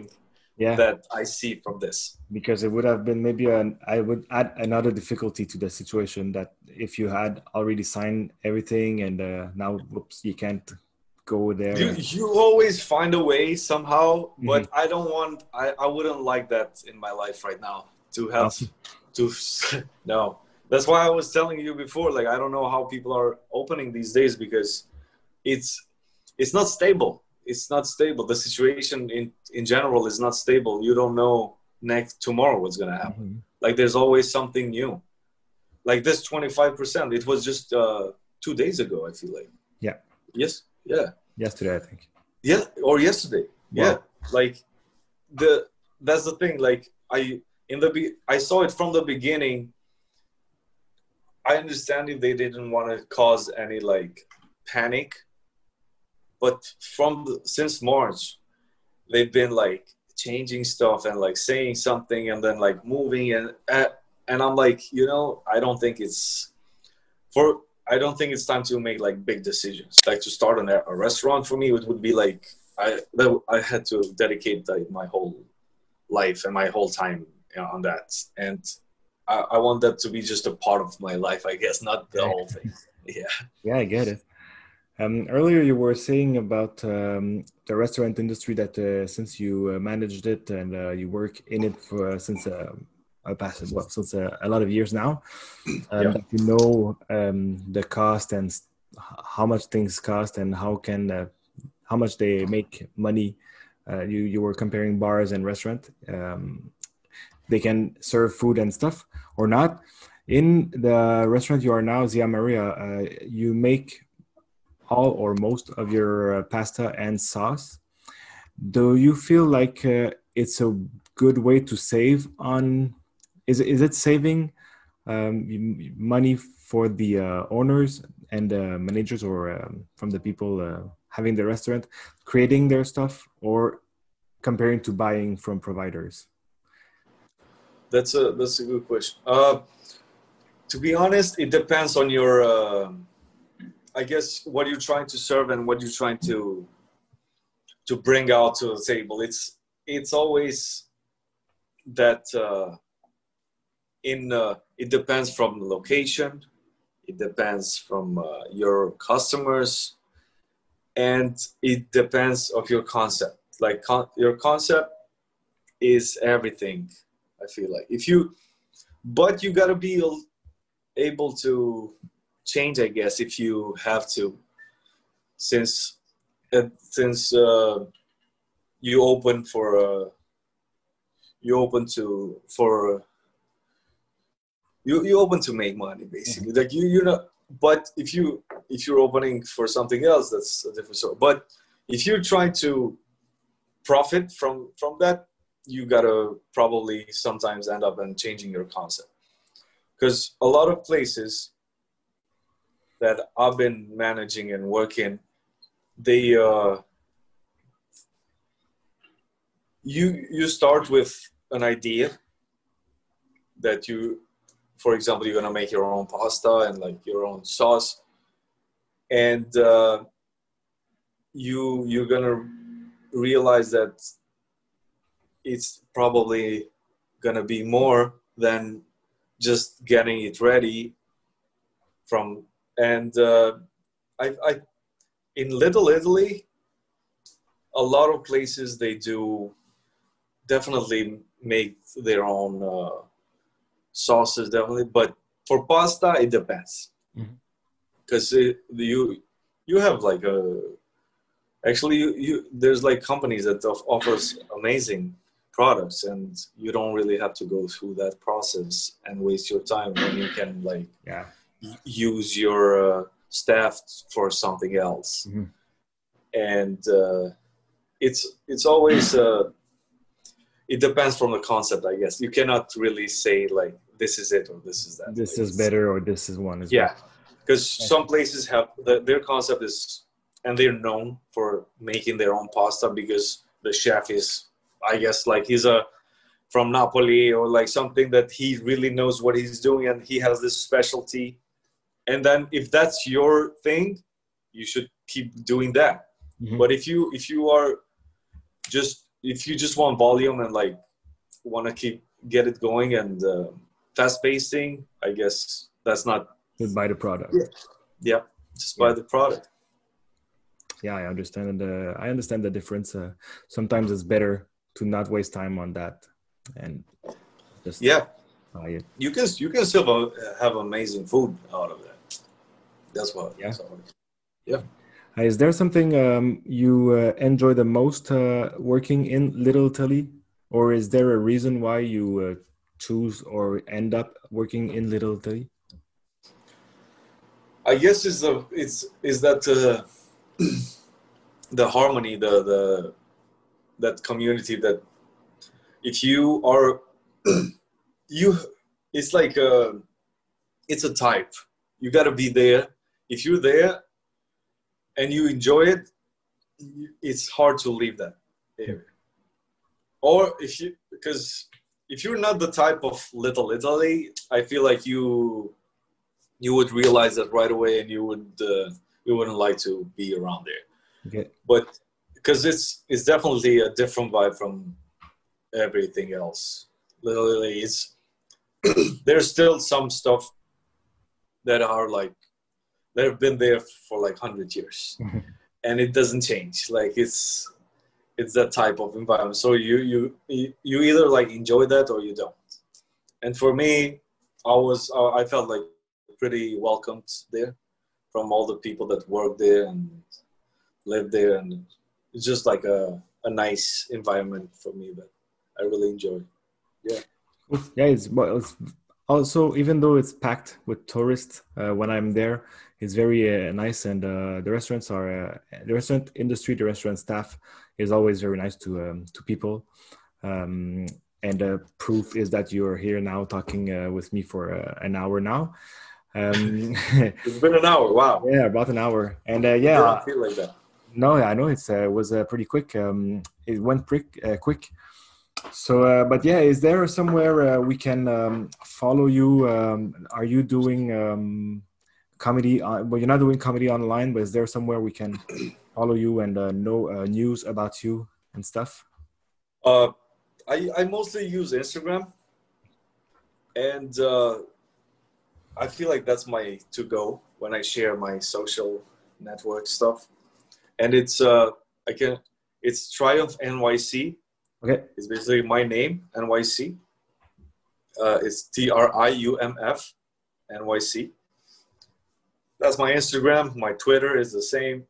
yeah, that I see from this. because it would have been maybe an I would add another difficulty to the situation that if you had already signed everything and uh, now whoops you can't go there. You you always find a way somehow, Mm-hmm. but I don't want I, I wouldn't like that in my life right now to have to no. That's why I was telling you before, like I don't know how people are opening these days because it's it's not stable. It's not stable. The situation in in general is not stable. You don't know next tomorrow what's gonna happen. Mhm. Like there's always something new. Like this 25%, it was just uh two days ago, I feel like. Yeah. Yes. Yeah Yesterday, I think. yeah or yesterday Wow. yeah like the that's the thing like i in the be- i saw it from the beginning i understand if they didn't want to cause any like panic but from the, since march they've been like changing stuff and like saying something and then like moving and uh, and i'm like you know i don't think it's for I don't think it's time to make like big decisions. Like to start an, a restaurant for me, it would be like I that, I had to dedicate like my whole life and my whole time you know, on that, and I, I want that to be just a part of my life, I guess, not the whole thing. Yeah, Yeah, I get it. Um, earlier, you were saying about um, the restaurant industry that uh, since you uh, managed it and uh, you work in it for uh, since uh, a past well since uh, a lot of years now, um, Yeah. you know um, the cost and how much things cost and how can uh, how much they make money. Uh, you you were comparing bars and restaurant. Um, they can serve food and stuff or not. In the restaurant you are now, Zia Maria, uh, you make all or most of your uh, pasta and sauce. Do you feel like uh, it's a good way to save on? Is it, is it saving um, money for the uh, owners and the managers or um, from the people uh, having the restaurant, creating their stuff, or comparing to buying from providers? that's a that's a good question. Uh, to be honest, it depends on your. Uh, I guess what you're trying to serve and what you're trying to to bring out to the table. It's it's always that uh, in uh, it depends from the location, it depends from uh, your customers, and it depends of your concept. Like con- your concept is everything. I feel like if you, but you gotta be able to change, I guess, if you have to, since uh, since uh, you open for uh, you open to for you you open to make money basically. Like you you know but if you if you're opening for something else that's a different story. But if you're trying to profit from from that you gotta probably sometimes end up in changing your concept. Because a lot of places that i've been managing and working they uh you you start with an idea that you, for example, you're gonna make your own pasta and like your own sauce, and uh, you you're gonna realize that it's probably gonna be more than just getting it ready from and uh, I, I in little italy a lot of places they do definitely make their own uh, sauces definitely but for pasta it depends because mm-hmm. you you have like a actually you, you there's like companies that offers amazing products and you don't really have to go through that process and waste your time when you can like yeah use your uh, staff for something else mm-hmm. and uh, it's it's always uh, it depends from the concept i guess you cannot really say like this is it or this is that this is better or this is one Is yeah because some places have the, their concept is and they're known for making their own pasta because the chef is i guess like he's a from napoli or like something that he really knows what he's doing and he has this specialty. And then if that's your thing you should keep doing that. Mm-hmm. but if you if you are just if you just want volume and like want to keep get it going and uh, fast pacing i guess that's not just buy the product. Yeah, yeah just buy yeah. the product. Yeah i understand uh, i understand the difference. Uh, sometimes it's better to not waste time on that and just yeah. buy it. you can you can still have amazing food out of that. That's what yeah. yeah. Uh, is there something um, you uh, enjoy the most uh, working in little italy? Or is there a reason why you uh, choose or end up working in little italy? I guess it's the it's is that uh, the harmony, the the that community that if you are you it's like a it's a type. You got to be there. If you're there and you enjoy it it's hard to leave that area. Or if you because if you're not the type of little italy i feel like you you would realize that right away and you would uh, we wouldn't like to be around there. Okay. But because it's it's definitely a different vibe from everything else. Literally, it's there's still some stuff that are like that have been there for like hundred years, and it doesn't change. Like it's it's that type of environment. So you you you either like enjoy that or you don't. And for me, I was I felt like pretty welcomed there from all the people that work there and live there and it's just like a, a nice environment for me that i really enjoy yeah yeah it's, it's also even though it's packed with tourists uh, when i'm there it's very uh, nice and uh, the restaurants are uh, the restaurant industry the restaurant staff is always very nice to um, to people um, and uh, proof is that you're here now talking uh, with me for an hour now um, it's been an hour. Wow. Yeah, about an hour. And uh, yeah, I feel like that. No, I know it's uh, was uh, pretty quick. Um, it went uh, quick. So, uh, but yeah, is there somewhere uh, we can um, follow you? Um, are you doing um, comedy? On, well, you're not doing comedy online, but is there somewhere we can follow you and uh, know uh, news about you and stuff? Uh, I I mostly use Instagram, and uh, I feel like that's my to go when I share my social network stuff, and it's I can it's Triumf NYC. Okay, it's basically my name NYC. Uh, it's T R I U M F NYC. That's my Instagram. My Twitter is the same.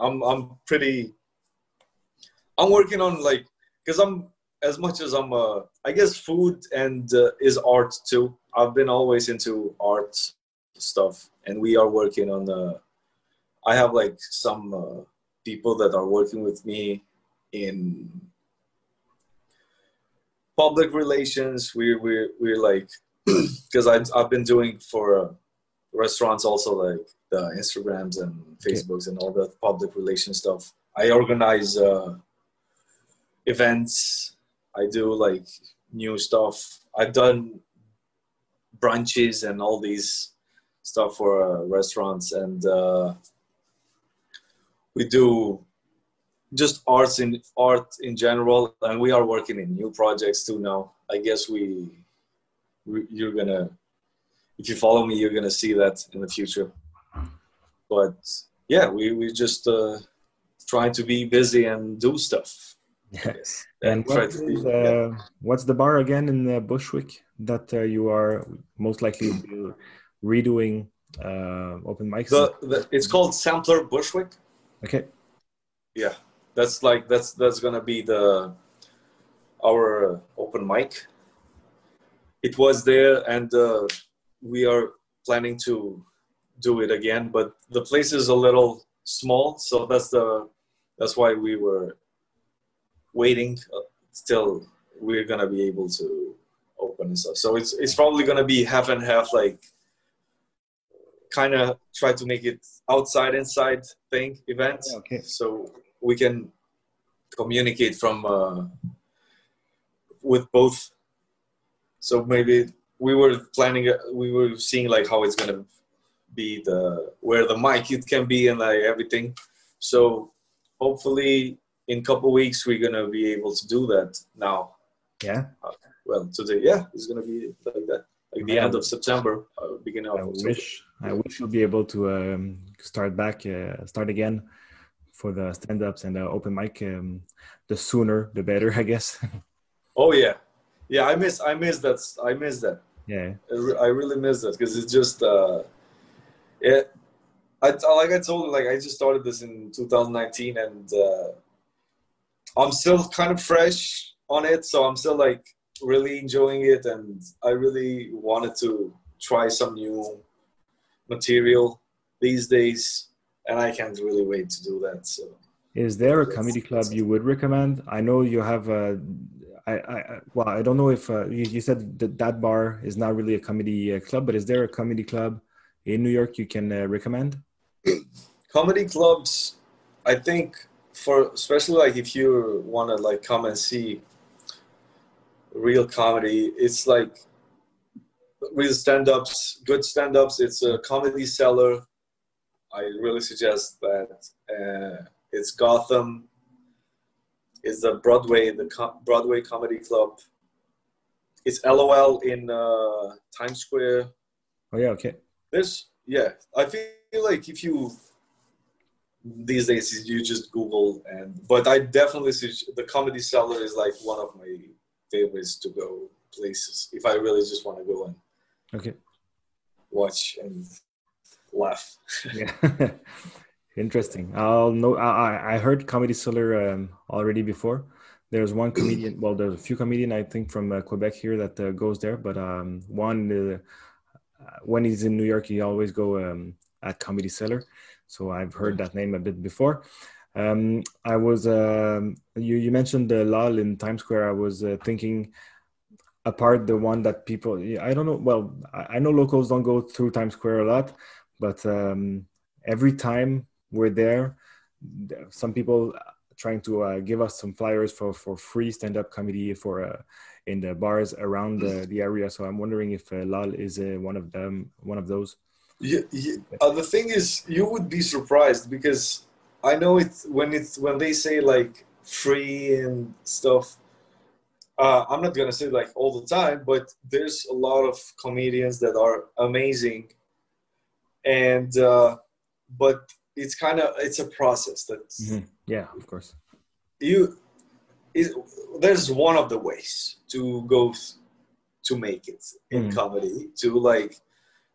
I'm I'm pretty. I'm working on like because I'm as much as I'm uh I guess food and uh, is art too. I've been always into art stuff, and we are working on the. I have like some uh, people that are working with me in public relations. We we we're like because I've I've been doing for uh, restaurants also like the Instagrams and Facebooks okay. and all the public relations stuff. I organize uh, events. I do like new stuff. I've done brunches and all these stuff for uh, restaurants and uh, we do just arts in art in general and we are working in new projects too now. I guess we, we you're gonna if you follow me you're gonna see that in the future. But yeah we we just uh trying to be busy and do stuff. Yes. And, and what is, be, uh, yeah. what's the bar again in uh, bushwick that uh, you are most likely redoing uh open mics? The, the, it's called sampler bushwick. Okay. Yeah that's like that's that's gonna be the our open mic. It was there and uh, we are planning to do it again but the place is a little small so that's the that's why we were waiting uh, still we're gonna be able to open and stuff. So it's it's probably gonna be half and half like kind of try to make it outside inside thing event okay. So we can communicate from uh, with both. So maybe we were planning, uh, we were seeing like how it's gonna be the where the mic it can be and like everything. So hopefully in a couple weeks we're gonna be able to do that now. Yeah. Uh, well, today, yeah, it's gonna be like that, like the end of September, uh, beginning of I October. wish I wish you'll be able to um, start back, uh, start again for the stand-ups and the open mic. Um, the sooner, the better, I guess. oh yeah, yeah. I miss I miss that. I miss that. Yeah, I, really miss that because it's just uh, it. I like I told you, like I just started this in 2019, and uh, I'm still kind of fresh on it, so I'm still like really enjoying it, and I really wanted to try some new material these days and I can't really wait to do that. So, is there a comedy club you would recommend? I know you have a. I, I well, I don't know if uh, you, you, said that that bar is not really a comedy uh, club, but is there a comedy club in New York you can uh, recommend? Comedy clubs, I think, for especially like if you want to like come and see real comedy, it's like real stand-ups, good stand-ups. It's a comedy cellar I really suggest that uh, it's Gotham. It's the Broadway, the Co- Broadway Comedy Club. It's LOL in uh, Times Square. Oh yeah, okay. There's yeah. I feel like if you these days you just Google and but I definitely suggest the Comedy Cellar is like one of my favorites to go places if I really just want to go and okay watch and laugh. yeah, interesting. I'll know. I I heard Comedy Cellar um, already before. There's one comedian. Well, there's a few comedian I think from uh, Quebec here that uh, goes there, but um, one uh, when he's in New York, he always go um, at Comedy Cellar. So I've heard that name a bit before. Um, I was um, you you mentioned the LOL in Times Square. I was uh, thinking apart the one that people I don't know. Well, I, I know locals don't go through Times Square a lot, but um, every time we're there, some people trying to uh, give us some flyers for, for free stand-up comedy for uh, in the bars around the, the area. So I'm wondering if uh, LOL is uh, one of them, one of those. Yeah, yeah. Uh, the thing is, you would be surprised because I know it when it's when they say like free and stuff. Uh, I'm not gonna say like all the time, but there's a lot of comedians that are amazing and uh, but it's kind of it's a process that's mm-hmm. yeah of course you is there's one of the ways to go to make it in mm-hmm. comedy to like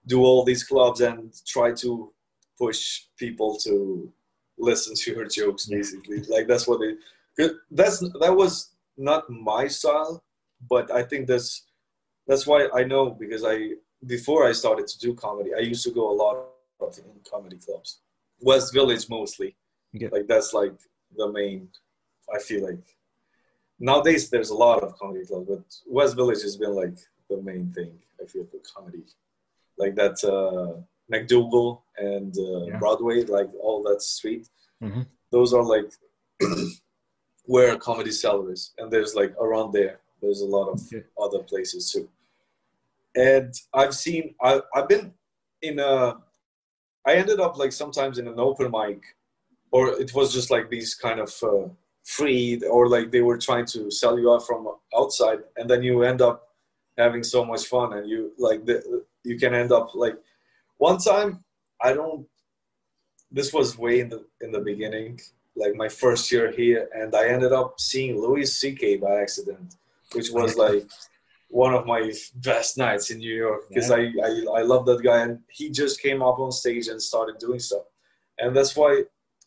do all these clubs and try to push people to listen to your jokes basically like that's what they that's that was not my style but i think that's that's why i know because i before I started to do comedy, I used to go a lot of in comedy clubs. West Village mostly. Yeah. Like that's like the main. I feel like nowadays there's a lot of comedy clubs, but West Village has been like the main thing. I feel for comedy, like that uh, MacDougal and uh, yeah. Broadway, like all that street. Mm-hmm. Those are like where comedy cellar and there's like around there. There's a lot of other places too and I've seen I, I've been in a I ended up like sometimes in an open mic, or it was just like these kind of uh, free, or like they were trying to sell you out from outside, and then you end up having so much fun, and you like the, you can end up like one time I don't. This was way in the in the beginning, like my first year here, and I ended up seeing Louis C.K. by accident, which was like one of my best nights in New York because yeah. I, I I love that guy and he just came up on stage and started doing stuff, and that's why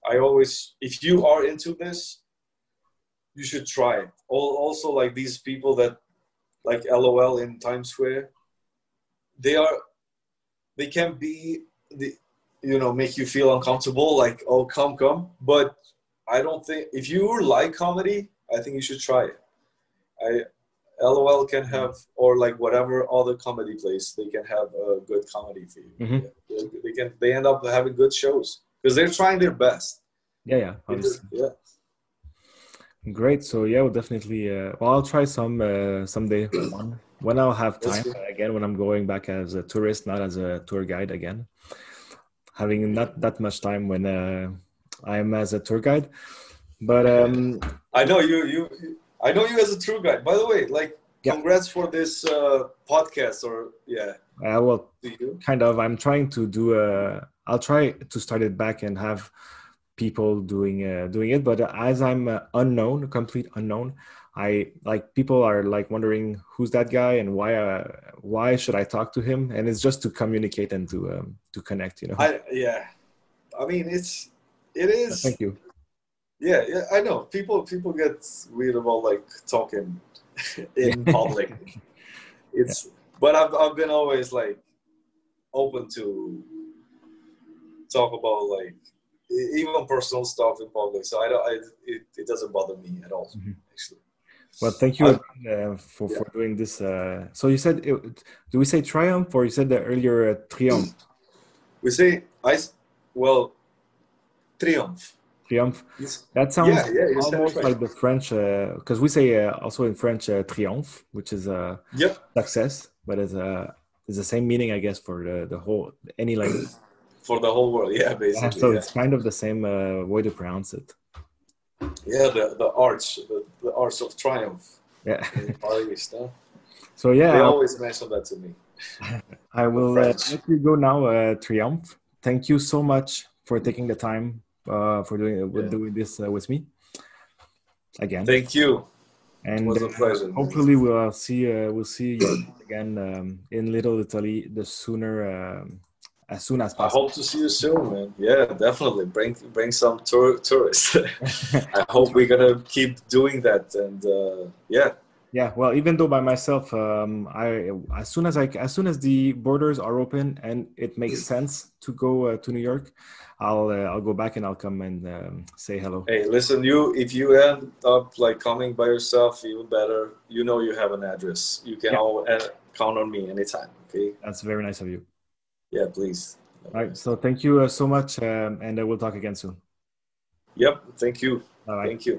I always if you are into this, you should try it. Also, like these people that like LOL in Times Square, they are they can be the you know make you feel uncomfortable like oh come come but I don't think if you like comedy, I think you should try it. I LOL can have, or like whatever other comedy place, they can have a good comedy for you. Mm-hmm. They, they, can, they end up having good shows because they're trying their best. Yeah, yeah, obviously. yeah. Great. So yeah, we'll definitely. Uh, well, I'll try some uh, someday when, when I'll have time again. When I'm going back as a tourist, not as a tour guide again. Having not that much time when uh, I'm as a tour guide, but um, I know you. You I know you as a tour guide. By the way, like, yeah. congrats for this uh, podcast. Or yeah. Uh, well, kind of. I'm trying to do a. I'll try to start it back and have people doing uh, doing it. But as I'm uh, unknown, complete unknown, I like people are like wondering who's that guy and why uh, why should I talk to him? And it's just to communicate and to um, to connect. You know. I, yeah, I mean it's it is. Thank you. Yeah, yeah, I know. People people get weird about like talking in public. it's, yeah. but I've I've been always like open to talk about like even personal stuff in public. So I don't. I, it, it doesn't bother me at all. Mm-hmm. Actually. Well, thank you uh, for, yeah. for doing this. Uh, so you said, it, do we say triumph or you said earlier uh, triomphe? We say I. Well, Triomphe. That sounds yeah, yeah, almost like the French, because uh, we say uh, also in French uh, triomphe, which is a yep. success, but it's a it's the same meaning, I guess, for the, the whole any language. For the whole world, yeah, basically. so yeah. it's kind of the same uh, way to pronounce it. Yeah, the the arch, the, the arch of triumph. Yeah. Paris, no? So yeah, they always mention that to me. I will uh, let you go now, uh, Triumf. Thank you so much for taking the time uh, for doing yeah. doing this uh, with me again. Thank you. And it was a pleasure. hopefully we'll see uh, we'll see you again um, in Little Italy the sooner um, as soon as possible. I hope to see you soon, man. Yeah, definitely. Bring bring some tour, tourists. I hope we're gonna keep doing that, and uh, yeah. Yeah, well, even though by myself, um, I as soon as I as soon as the borders are open and it makes sense to go uh, to New York, I'll uh, I'll go back and I'll come and um, say hello. Hey, listen, you if you end up like coming by yourself, even better. You know you have an address. You can yeah. all uh, count on me anytime. Okay. That's very nice of you. Yeah, please. All right. So thank you uh, so much, um, and uh, we'll talk again soon. Yep. Thank you. Thank you.